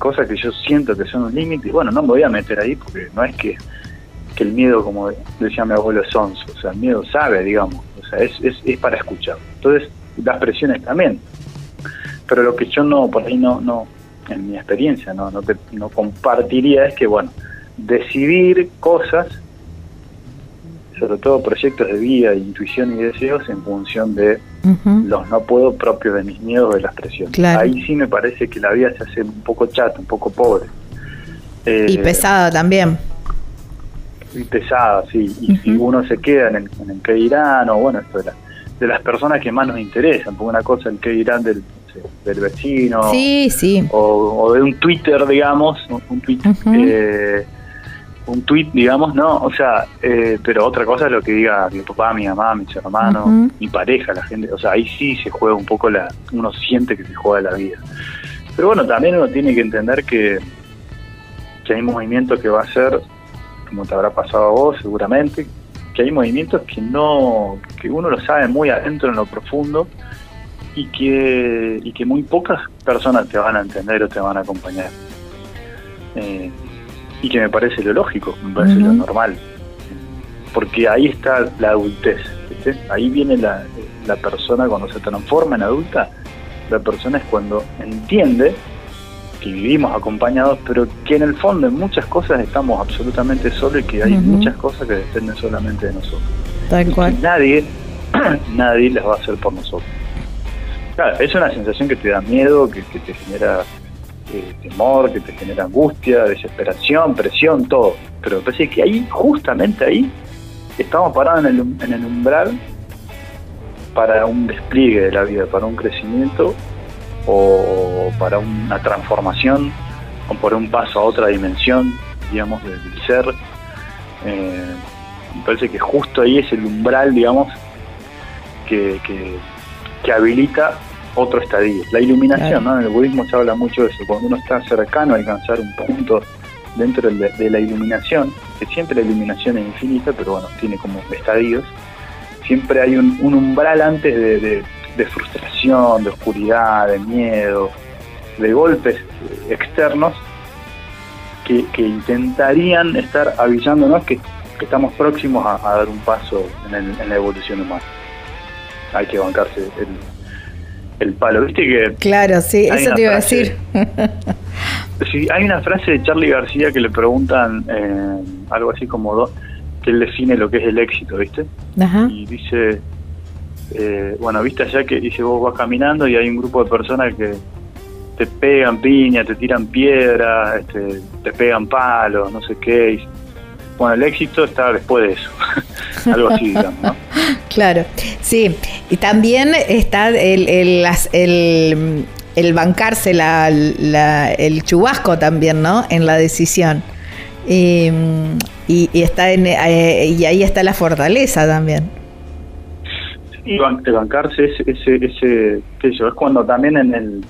Cosas que yo siento que son un límite, bueno, no me voy a meter ahí porque no es que, que el miedo, como decía mi abuelo, es sonso, o sea, el miedo sabe, digamos, sea, es, es, es para escuchar. Entonces, las presiones también. Pero lo que yo no, por ahí no, no en mi experiencia, no, no, te- no compartiría es que, bueno, decidir cosas sobre todo proyectos de vida, intuición y deseos en función de los no puedo propios de mis miedos de las presiones. Claro. Ahí sí me parece que la vida se hace un poco chata, un poco pobre. Eh, Y pesada también. Y pesada, sí. Y si uno se queda en el, en el que dirán, o bueno, esto de, la- de las personas que más nos interesan, porque una cosa el que dirán del, del vecino, Sí, sí. o, o de un Twitter, digamos, un, tweet, eh, un tweet, digamos, no, o sea, eh, pero otra cosa es lo que diga mi papá, mi mamá, mis hermanos, mi pareja, la gente, o sea, ahí sí se juega un poco la, uno siente que se juega la vida. Pero bueno, también uno tiene que entender que, que hay movimientos que va a ser, como te habrá pasado a vos seguramente, que hay movimientos que no, que uno lo sabe muy adentro en lo profundo y que, y que muy pocas personas te van a entender o te van a acompañar. Eh, y que me parece lo lógico, me parece lo normal. Porque ahí está la adultez. Ahí viene la, la persona cuando se transforma en adulta, la persona es cuando entiende que vivimos acompañados, pero que en el fondo en muchas cosas estamos absolutamente solos y que hay muchas cosas que dependen solamente de nosotros. Tal cual. nadie, nadie las va a hacer por nosotros. Claro, es una sensación que te da miedo, que, que te genera eh, temor, que te genera angustia, desesperación, presión, todo. Pero me parece que ahí, justamente ahí, estamos parados en el, en el umbral para un despliegue de la vida, para un crecimiento o para una transformación o por un paso a otra dimensión, digamos, del ser. Eh, me parece que justo ahí es el umbral, digamos, que, que, que habilita otro estadio. La iluminación. ¿no? En el budismo se habla mucho de eso, cuando uno está cercano a alcanzar un punto dentro de, de la iluminación, que siempre la iluminación es infinita, pero bueno, tiene como estadios, siempre hay un, un umbral antes de, de- de frustración, de oscuridad, de miedo, de golpes externos que, que intentarían estar avisándonos que, que estamos próximos a, a dar un paso en, el- en la evolución humana. Hay que bancarse el, el palo. Viste que Claro, sí, eso te iba a decir. Sí, hay una frase de Charlie García que le preguntan eh, algo así como do- que él define lo que es el éxito, ¿viste? Ajá. Y dice, eh, bueno, viste allá que dice vos vas caminando y hay un grupo de personas que te pegan piña, te tiran piedras, este, te pegan palos, no sé qué. y- bueno, el éxito está después de eso, algo así, digamos. Claro, sí. Y también está el, el, el bancarse la, la- el chubasco también, ¿no? En la decisión. Y, y- y está en, eh, y ahí está la fortaleza también. Y de bancarse ese, ese, ese qué sé yo, es cuando también en el,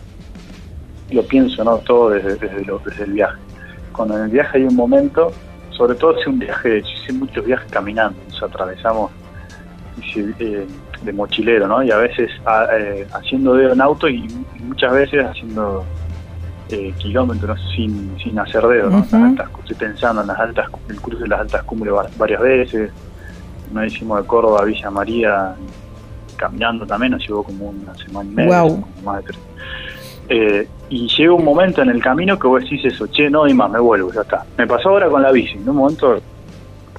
lo pienso, ¿no? Todo desde, desde, lo- desde el viaje. Cuando en el viaje hay un momento, sobre todo si un viaje, hice muchos viajes caminando, nos atravesamos hice, eh, de mochilero, ¿no? Y a veces a- eh, haciendo dedo en auto y, y muchas veces haciendo eh, kilómetros sin, sin hacer dedo, ¿no? Las Ujú. altas estoy pensando en las altas, el cruce de las altas cumbres va- varias veces. Una hicimos de Córdoba a Villa María caminando también, nos llevó como una semana y media, como más de tres. Eh, y llega un momento en el camino que vos decís eso, che, no y más, me vuelvo, ya está. Me pasó ahora con la bici, en un momento,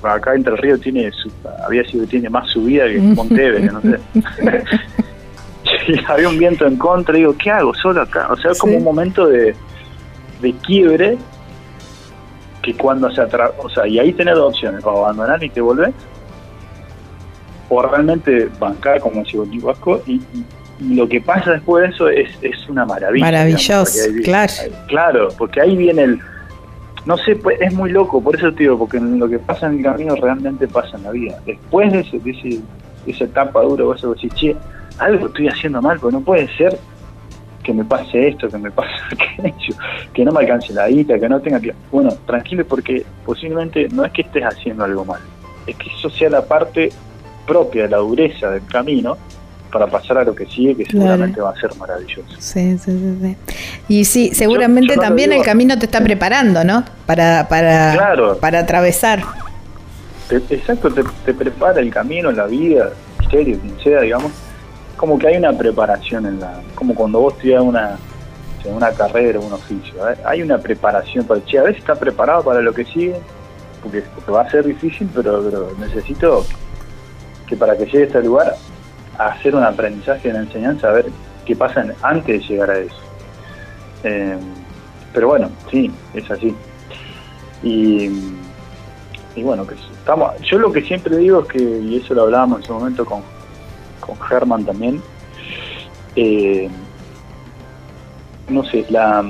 acá Entre Río tiene, su- había sido, tiene más subida que Monteverde, no sé. y había un viento en contra, y digo, ¿qué hago solo acá? O sea, es como Sí. un momento de, de quiebre que cuando se atra o sea, y ahí tenés dos opciones, o abandonar y te volvés, o realmente bancar como Bolívar Vasco y, y- y lo que pasa después de eso es, es una maravilla. Maravilloso, digamos, viene- claro. claro, porque ahí viene el... No sé, pues, es muy loco, por eso te digo, porque lo que pasa en el camino realmente pasa en la vida. Después de, ese, de, ese- de esa etapa dura, vos decís, che, algo estoy haciendo mal, porque no puede ser que me pase esto, que me pase aquello, que no me alcance la guita, que no tenga que... Bueno, tranquilo porque posiblemente no es que estés haciendo algo mal, es que eso sea la parte propia, la dureza del camino para pasar a lo que sigue, que Claro. seguramente va a ser maravilloso. Sí, sí, sí, sí. Y sí, seguramente yo también digo- el camino te está preparando, ¿no? Para, para, Claro. para atravesar. Te- exacto, te, te prepara el camino, la vida, el misterio, quien sea, digamos. Como que hay una preparación en la. Como cuando vos estudias una, una carrera, un oficio. ¿eh? Hay una preparación para. Che, a veces está preparado para lo que sigue porque, porque va a ser difícil, pero, pero necesito que para que llegue a este lugar, hacer un aprendizaje, una enseñanza, a ver qué pasa antes de llegar a eso. Eh, pero bueno, sí, es así. Y, y bueno, que estamos, yo lo que siempre digo es que, y eso lo hablábamos en su momento con, con Germán también, eh, no sé, la,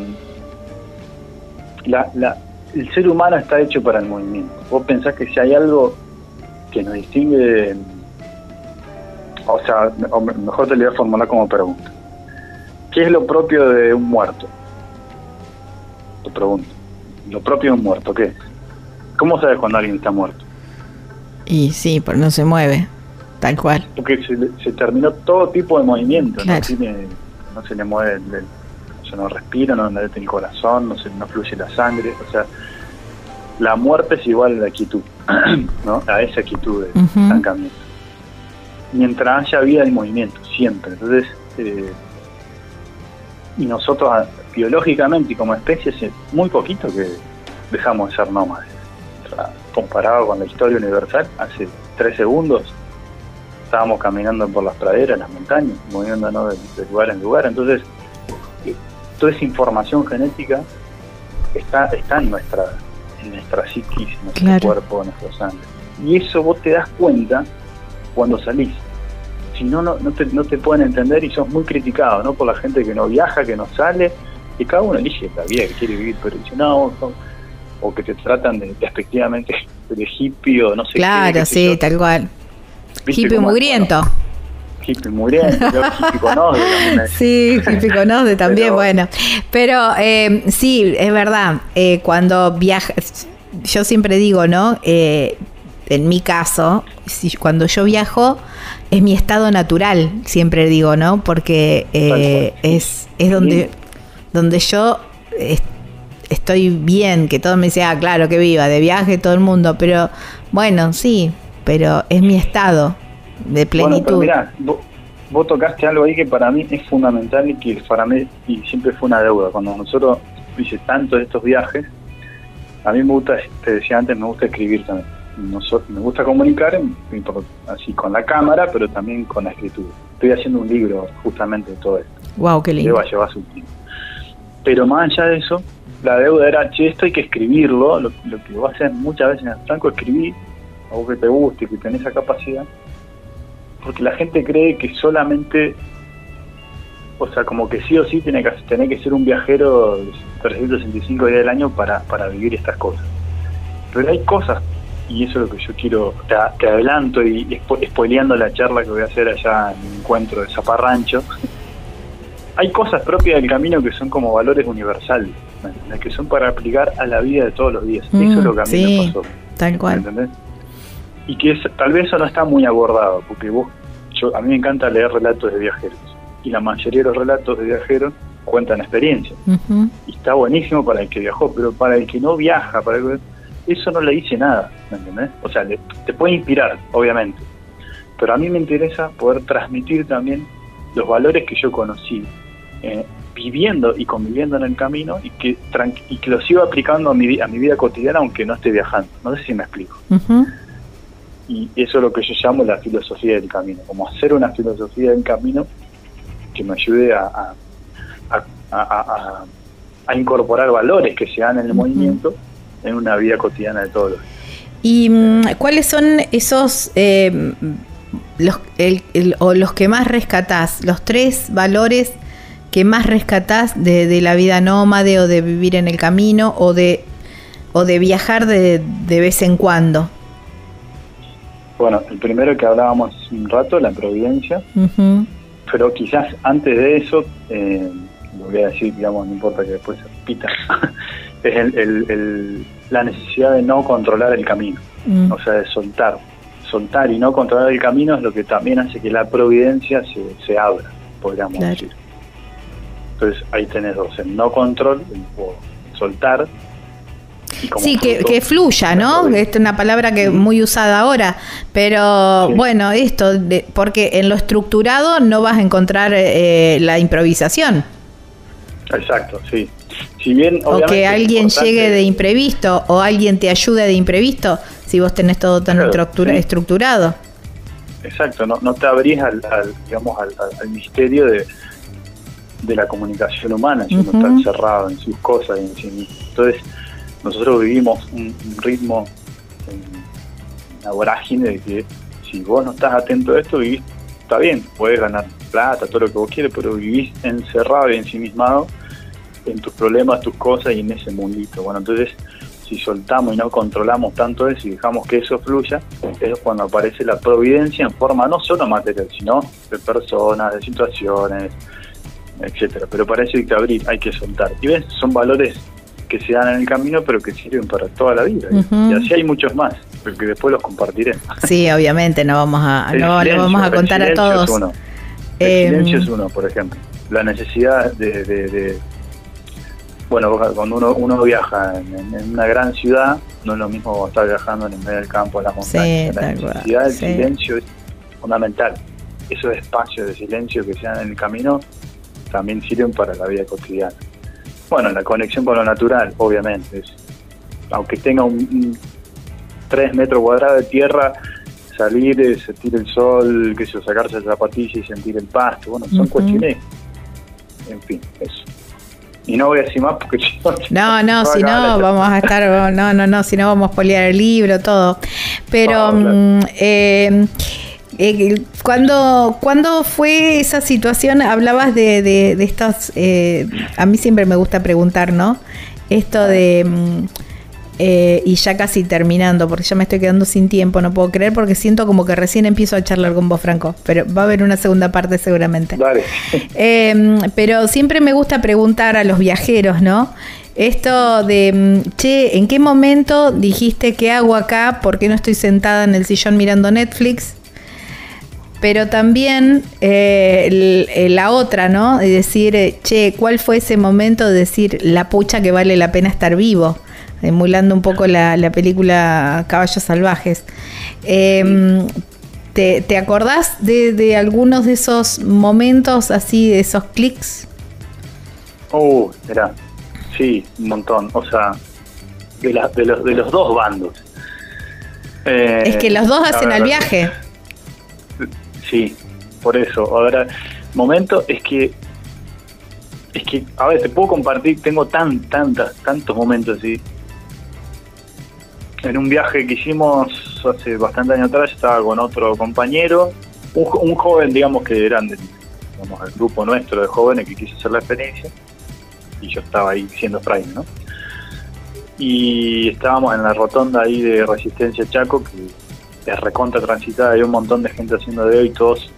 la, la- el ser humano está hecho para el movimiento. Vos pensás que si hay algo que nos distingue, o sea, o me- mejor te lo voy a formular como pregunta. ¿Qué es lo propio de un muerto? Te pregunto. Lo propio de un muerto, ¿qué? ¿Cómo sabes cuando alguien está muerto? Y sí, pero no se mueve, tal cual. Porque se, terminó todo tipo de movimiento, Claro. no, tiene- no se le mueve, el, el- o sea, no respira, no late el corazón, no, se, no fluye la sangre, o sea, la muerte es igual a la quietud, ¿no? A esa quietud de estancamiento. Mientras haya vida hay movimiento, siempre. Entonces, eh, y nosotros ah, biológicamente y como especie hace muy poquito que dejamos de ser nómades. O sea, comparado con la historia universal, hace tres segundos estábamos caminando por las praderas, las montañas, moviéndonos de, de lugar en lugar. Entonces, eh, toda esa información genética está, está en nuestra en nuestra psiquis, en nuestro Claro. cuerpo, en nuestra sangre. Y eso vos te das cuenta cuando salís. Si no, no, no, te, no te pueden entender y sos muy criticado ¿no? por la gente que no viaja, que no sale, y cada uno elige la vida que quiere vivir, pero dice, no, no", o que te tratan de, despectivamente de hippie o no sé qué. Claro, qué sé sí, tal cual. ¿Viste Hippie mugriento. hippie yo hippie también me- Sí, hippie conoce también, Pero- bueno. Pero eh, sí, es verdad, eh, cuando viajas, yo siempre digo, ¿no? Eh, en mi caso, si, cuando yo viajo, es mi estado natural, siempre digo, ¿no? Porque eh, es, es donde, donde yo es- estoy bien, que todo me dice, ah, claro, que viva, de viaje todo el mundo, pero bueno, sí, pero es mi estado de Bueno, plenitud. mirá, vos, vos tocaste algo ahí que para mí es fundamental y que para mí y siempre fue una deuda. Cuando nosotros hice tanto de estos viajes, a mí me gusta, te decía antes, me gusta escribir también. Me gusta comunicar así con la cámara, pero también con la escritura. Estoy haciendo un libro justamente de todo esto. Wow, qué lindo. va a llevar su tiempo. Pero más allá de eso, la deuda era, che, esto hay que escribirlo, lo, lo que vos haces muchas veces en el franco, escribir, a vos que te guste, que tenés esa capacidad, porque la gente cree que solamente, o sea, como que sí o sí tiene que, tener que ser un viajero 365 días del año para, para vivir estas cosas. Pero hay cosas, y eso es lo que yo quiero, te, te adelanto y, y spo- spoileando la charla que voy a hacer allá en el encuentro de Zaparrancho, hay cosas propias del camino que son como valores universales, ¿me entendés? que son para aplicar a la vida de todos los días. eso es lo que a mí Mm, sí, me pasó. tal ¿me cual. entendés? Y que es- tal vez eso no está muy abordado, porque vos, yo, a mí me encanta leer relatos de viajeros, y la mayoría de los relatos de viajeros cuentan experiencias, Ujú. y está buenísimo para el que viajó, pero para el que no viaja, para el que- eso no le dice nada, ¿me entendés? O sea, le- te puede inspirar, obviamente, pero a mí me interesa poder transmitir también los valores que yo conocí eh, viviendo y conviviendo en el camino y que, y que los sigo aplicando a mi, a mi vida cotidiana aunque no esté viajando. No sé si me explico. Y eso es lo que yo llamo la filosofía del camino, como hacer una filosofía del camino que me ayude a, a, a- a- a- a incorporar valores que se dan en el movimiento en una vida cotidiana de todos los días. ¿Y mm, cuáles son esos, eh, los, el- el- o los que más rescatás, los tres valores que más rescatás de, de la vida nómade o de vivir en el camino o de, o de viajar de, de vez en cuando? Bueno, el primero que hablábamos hace un rato, la providencia, pero quizás antes de eso, eh, lo voy a decir, digamos, no importa que después se repita, es el- el- el- la necesidad de no controlar el camino, Mm. o sea, de soltar. Soltar y no controlar el camino es lo que también hace que la providencia se, se abra, podríamos Claro. decir. Entonces ahí tenés dos, el no control, el o soltar. y como Sí, que, que fluya, ¿no? es una palabra que muy usada ahora, pero Sí. bueno, esto, de- porque en lo estructurado no vas a encontrar eh, la improvisación. Exacto, sí. Si bien O que alguien llegue de imprevisto o alguien te ayude de imprevisto si vos tenés todo tan Claro, estructura- sí. estructurado. Exacto, no, no te abrís al, al, digamos, al, misterio de, de la comunicación humana, si uno Ujú. está encerrado en sus cosas y en sí mismo. Entonces, nosotros vivimos un, un ritmo, en una vorágine de que si vos no estás atento a esto, vivís, está bien, puedes ganar plata, todo lo que vos quieres, pero vivís encerrado y ensimismado en tus problemas, tus cosas y en ese mundito. Bueno, entonces, si soltamos y no controlamos tanto eso y dejamos que eso fluya, es cuando aparece la providencia en forma no solo material, sino de personas, de situaciones, etcétera. Pero para eso hay que abrir, hay que soltar. Y ves, son valores que se dan en el camino, pero que sirven para toda la vida. Y- así hay muchos más, porque después los compartiré. Sí, obviamente, no vamos a, El no le silencio, vamos a el contar a todos. Es uno. El Eh, silencio es uno, por ejemplo. La necesidad de... de- de- bueno, cuando uno, uno viaja en, una gran ciudad, no es lo mismo estar viajando en el medio del campo, en la montaña. Sí, la del sí. silencio es fundamental. Esos espacios de silencio que se dan en el camino también sirven para la vida cotidiana. Bueno, la conexión con lo natural, obviamente. Es, aunque tenga un, un 3 metros cuadrados de tierra, salir, eh, sentir el sol, que sacarse la zapatilla y sentir el pasto. Bueno, son Ujú. cuestiones. En fin, eso. Y no voy a decir más porque si no. No, no, si no vamos a estar, no, no, no, si no vamos a poliar el libro, todo. Pero claro. mm, eh, eh, cuando, cuando fue esa situación, hablabas de, de, de estos, eh, a mí siempre me gusta preguntar, ¿no? Esto de, mm, eh, y ya casi terminando, porque ya me estoy quedando sin tiempo, no puedo creer, porque siento como que recién empiezo a charlar con vos, Franco, pero va a haber una segunda parte seguramente. Dale. Eh, pero siempre me gusta preguntar a los viajeros, ¿no? Esto de, mm, che, ¿en qué momento dijiste qué hago acá? ¿Por qué no estoy sentada en el sillón mirando Netflix? Pero también eh, el- el- la otra, ¿no? De decir, eh, che, ¿cuál fue ese momento de decir la pucha que vale la pena estar vivo? Emulando un poco la, la película Caballos Salvajes. Eh, ¿te, te acordás de, de algunos de esos momentos así, de esos clics? Uh, mirá, sí, un montón. O sea, de, la- de, los, de los dos bandos. Eh, es que los dos hacen al viaje. Sí, por eso. Ahora, momento es que. Es que, a ver, te puedo compartir, tengo tan, tantas, tantos momentos así. En un viaje que hicimos hace bastante años atrás, estaba con otro compañero, un, un joven, digamos que eran del digamos, el grupo nuestro de jóvenes que quiso hacer la experiencia, y yo estaba ahí siendo frame, ¿no? Y estábamos en la rotonda ahí de Resistencia Chaco, que es recontra transitada, hay un montón de gente haciendo dedo y todos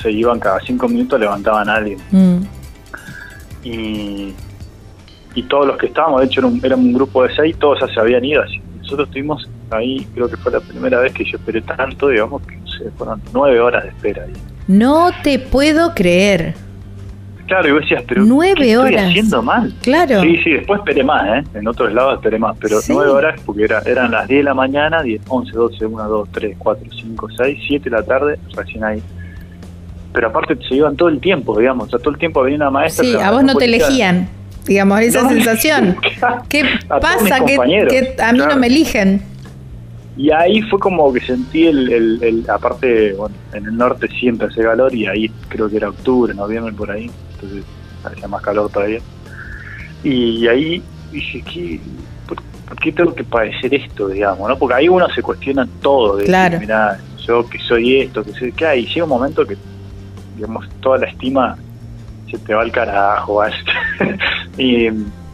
se iban cada cinco minutos, levantaban a alguien. Mm. Y, y todos los que estábamos, de hecho era un, era un grupo de seis, todos ya se habían ido. Así. Nosotros estuvimos ahí, creo que fue la primera vez que yo esperé tanto, digamos, que no sé, fueron nueve horas de espera ahí. No te puedo creer. Claro, y vos decías, pero Nueve ¿qué estoy horas. haciendo mal? Claro. Sí, sí, después esperé más, ¿eh? En otros lados esperé más, pero Sí. nueve horas porque era, eran las 10 de la mañana, 10, 11, 12, 1, 2, 3, 4, 5, 6, 7 de la tarde, recién ahí. Pero aparte se iban todo el tiempo, digamos, o sea, todo el tiempo venía una maestra. Sí, a vos no te elegían. Digamos, esa No, sensación. ¿Qué pasa? Que, a mí no me eligen. Y ahí fue como que sentí el, el, el- aparte, bueno, en el norte siempre hace calor y ahí creo que era octubre, noviembre por ahí, entonces hacía más calor todavía. Y ahí dije, ¿qué, por, por qué tengo que padecer esto, digamos? ¿no? Porque ahí uno se cuestiona todo, de Claro. decir, mirá, yo que soy esto, que soy, ¿qué hay? Llega un momento que, digamos, toda la estima se te va al carajo, ¿vas? y,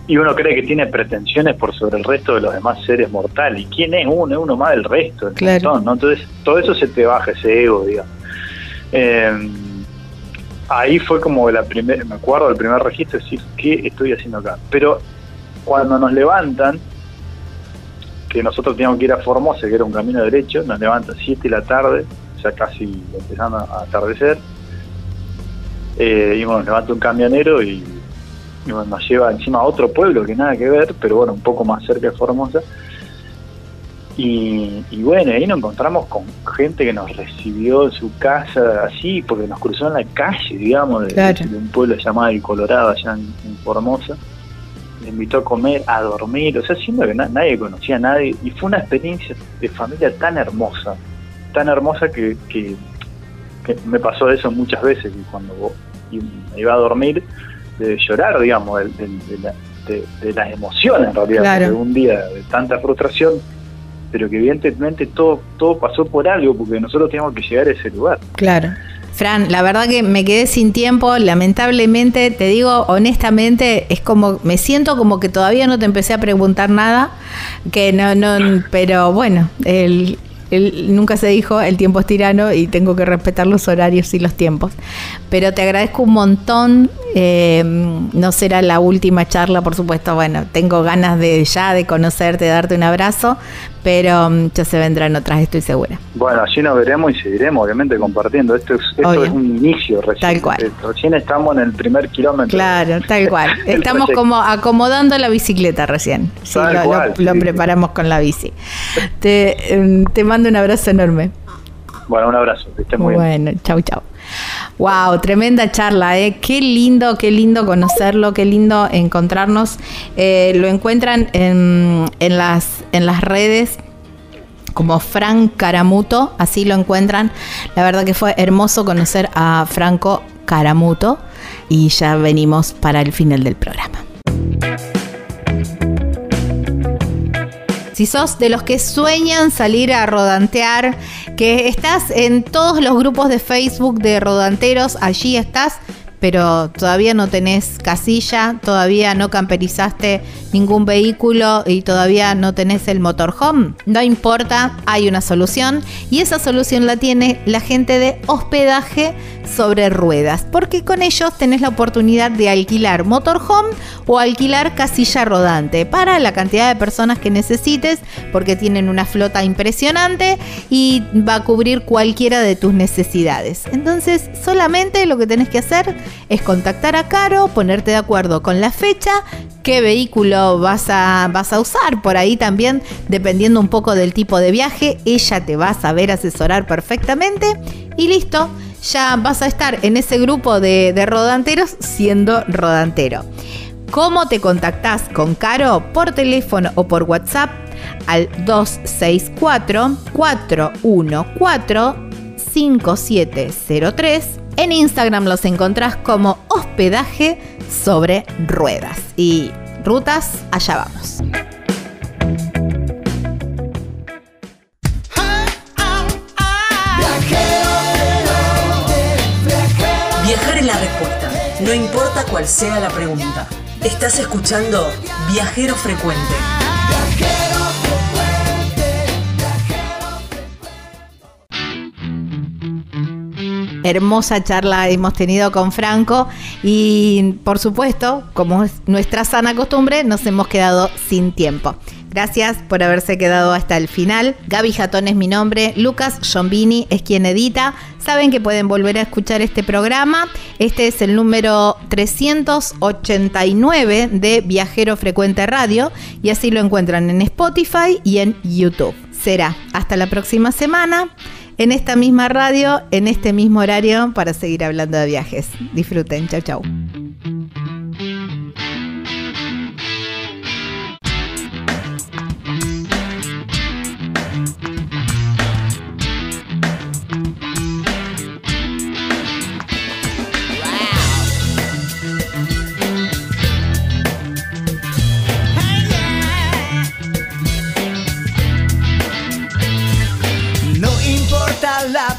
y uno cree que tiene pretensiones por sobre el resto de los demás seres mortales. ¿Y quién es uno? Es uno más del resto, del Claro. montón, ¿no? Entonces, todo eso se te baja, ese ego, digamos. Eh, ahí fue como la primer, me acuerdo del primer registro, decir, ¿qué estoy haciendo acá? Pero cuando nos levantan, que nosotros teníamos que ir a Formosa, que era un camino derecho, nos levantan 7 de la tarde, ya casi empezando a atardecer, eh, y bueno, nos levanta un camionero y, y bueno, nos lleva encima a otro pueblo que nada que ver, pero bueno, un poco más cerca de Formosa. Y, y bueno, ahí nos encontramos con gente que nos recibió en su casa así, porque nos cruzó en la calle, digamos, de, Claro. de un pueblo llamado El Colorado, allá en, en Formosa. me invitó a comer, a dormir, o sea, siendo que na- nadie conocía a nadie, y fue una experiencia de familia tan hermosa, tan hermosa que, que, que me pasó eso muchas veces, y cuando vo- y me iba a dormir, de llorar, digamos, del- de, la- de- de las emociones en realidad, Claro. de un día de tanta frustración, pero que evidentemente todo, todo pasó por algo, porque nosotros teníamos que llegar a ese lugar. Claro. Fran, la verdad que me quedé sin tiempo, lamentablemente, te digo honestamente, es como, me siento como que todavía no te empecé a preguntar nada, que no, no, pero bueno, el, el- nunca se dijo, el tiempo es tirano y tengo que respetar los horarios y los tiempos. Pero te agradezco un montón, eh, no será la última charla, por supuesto, bueno, tengo ganas de ya de conocerte, de darte un abrazo, pero mm, ya se vendrán otras, estoy segura. Bueno, allí nos veremos y seguiremos, obviamente, compartiendo. Esto es, esto es un inicio recién. Tal cual. Eh, Recién estamos en el primer kilómetro. Claro, tal cual. Estamos proyecto. como acomodando la bicicleta recién. Sí, Tal lo, lo- cual, lo sí. preparamos con la bici. Te, em, te mando un abrazo enorme. Bueno, un abrazo, que estés muy bien. Bueno, chau, chau. Wow, tremenda charla, ¿eh? Qué lindo, qué lindo conocerlo, qué lindo encontrarnos. Eh, lo encuentran en, en las, en las redes como Fran Caramuto, así lo encuentran. La verdad que fue hermoso conocer a Franco Caramuto y ya venimos para el final del programa. Si sos de los que sueñan salir a rodantear, que estás en todos los grupos de Facebook de rodanteros, allí estás, pero todavía no tenés casilla, todavía no camperizaste ningún vehículo y todavía no tenés el motorhome, no importa, hay una solución y esa solución la tiene la gente de hospedaje sobre ruedas, porque con ellos tenés la oportunidad de alquilar motorhome o alquilar casilla rodante para la cantidad de personas que necesites, porque tienen una flota impresionante y va a cubrir cualquiera de tus necesidades. Entonces, solamente lo que tenés que hacer es contactar a Caro, ponerte de acuerdo con la fecha, qué vehículo vas a, vas a usar. Por ahí también, dependiendo un poco del tipo de viaje, ella te va a saber asesorar perfectamente y listo. Ya vas a estar en ese grupo de, de rodanteros siendo rodantero. ¿Cómo te contactás con Caro? Por teléfono o por WhatsApp al 264-414-5703. En Instagram los encontrás como hospedaje sobre ruedas. Y rutas, allá vamos. Viajar es la respuesta, no importa cuál sea la pregunta. Estás escuchando Viajero Frecuente. Hermosa charla hemos tenido con Franco y por supuesto, como es nuestra sana costumbre, nos hemos quedado sin tiempo. Gracias por haberse quedado hasta el final. Gaby Jatón es mi nombre, Lucas Giombini es quien edita. Saben que pueden volver a escuchar este programa. Este es el número 389 de Viajero Frecuente Radio y así lo encuentran en Spotify y en YouTube. Será hasta la próxima semana en esta misma radio, en este mismo horario, para seguir hablando de viajes. Disfruten, chau chau.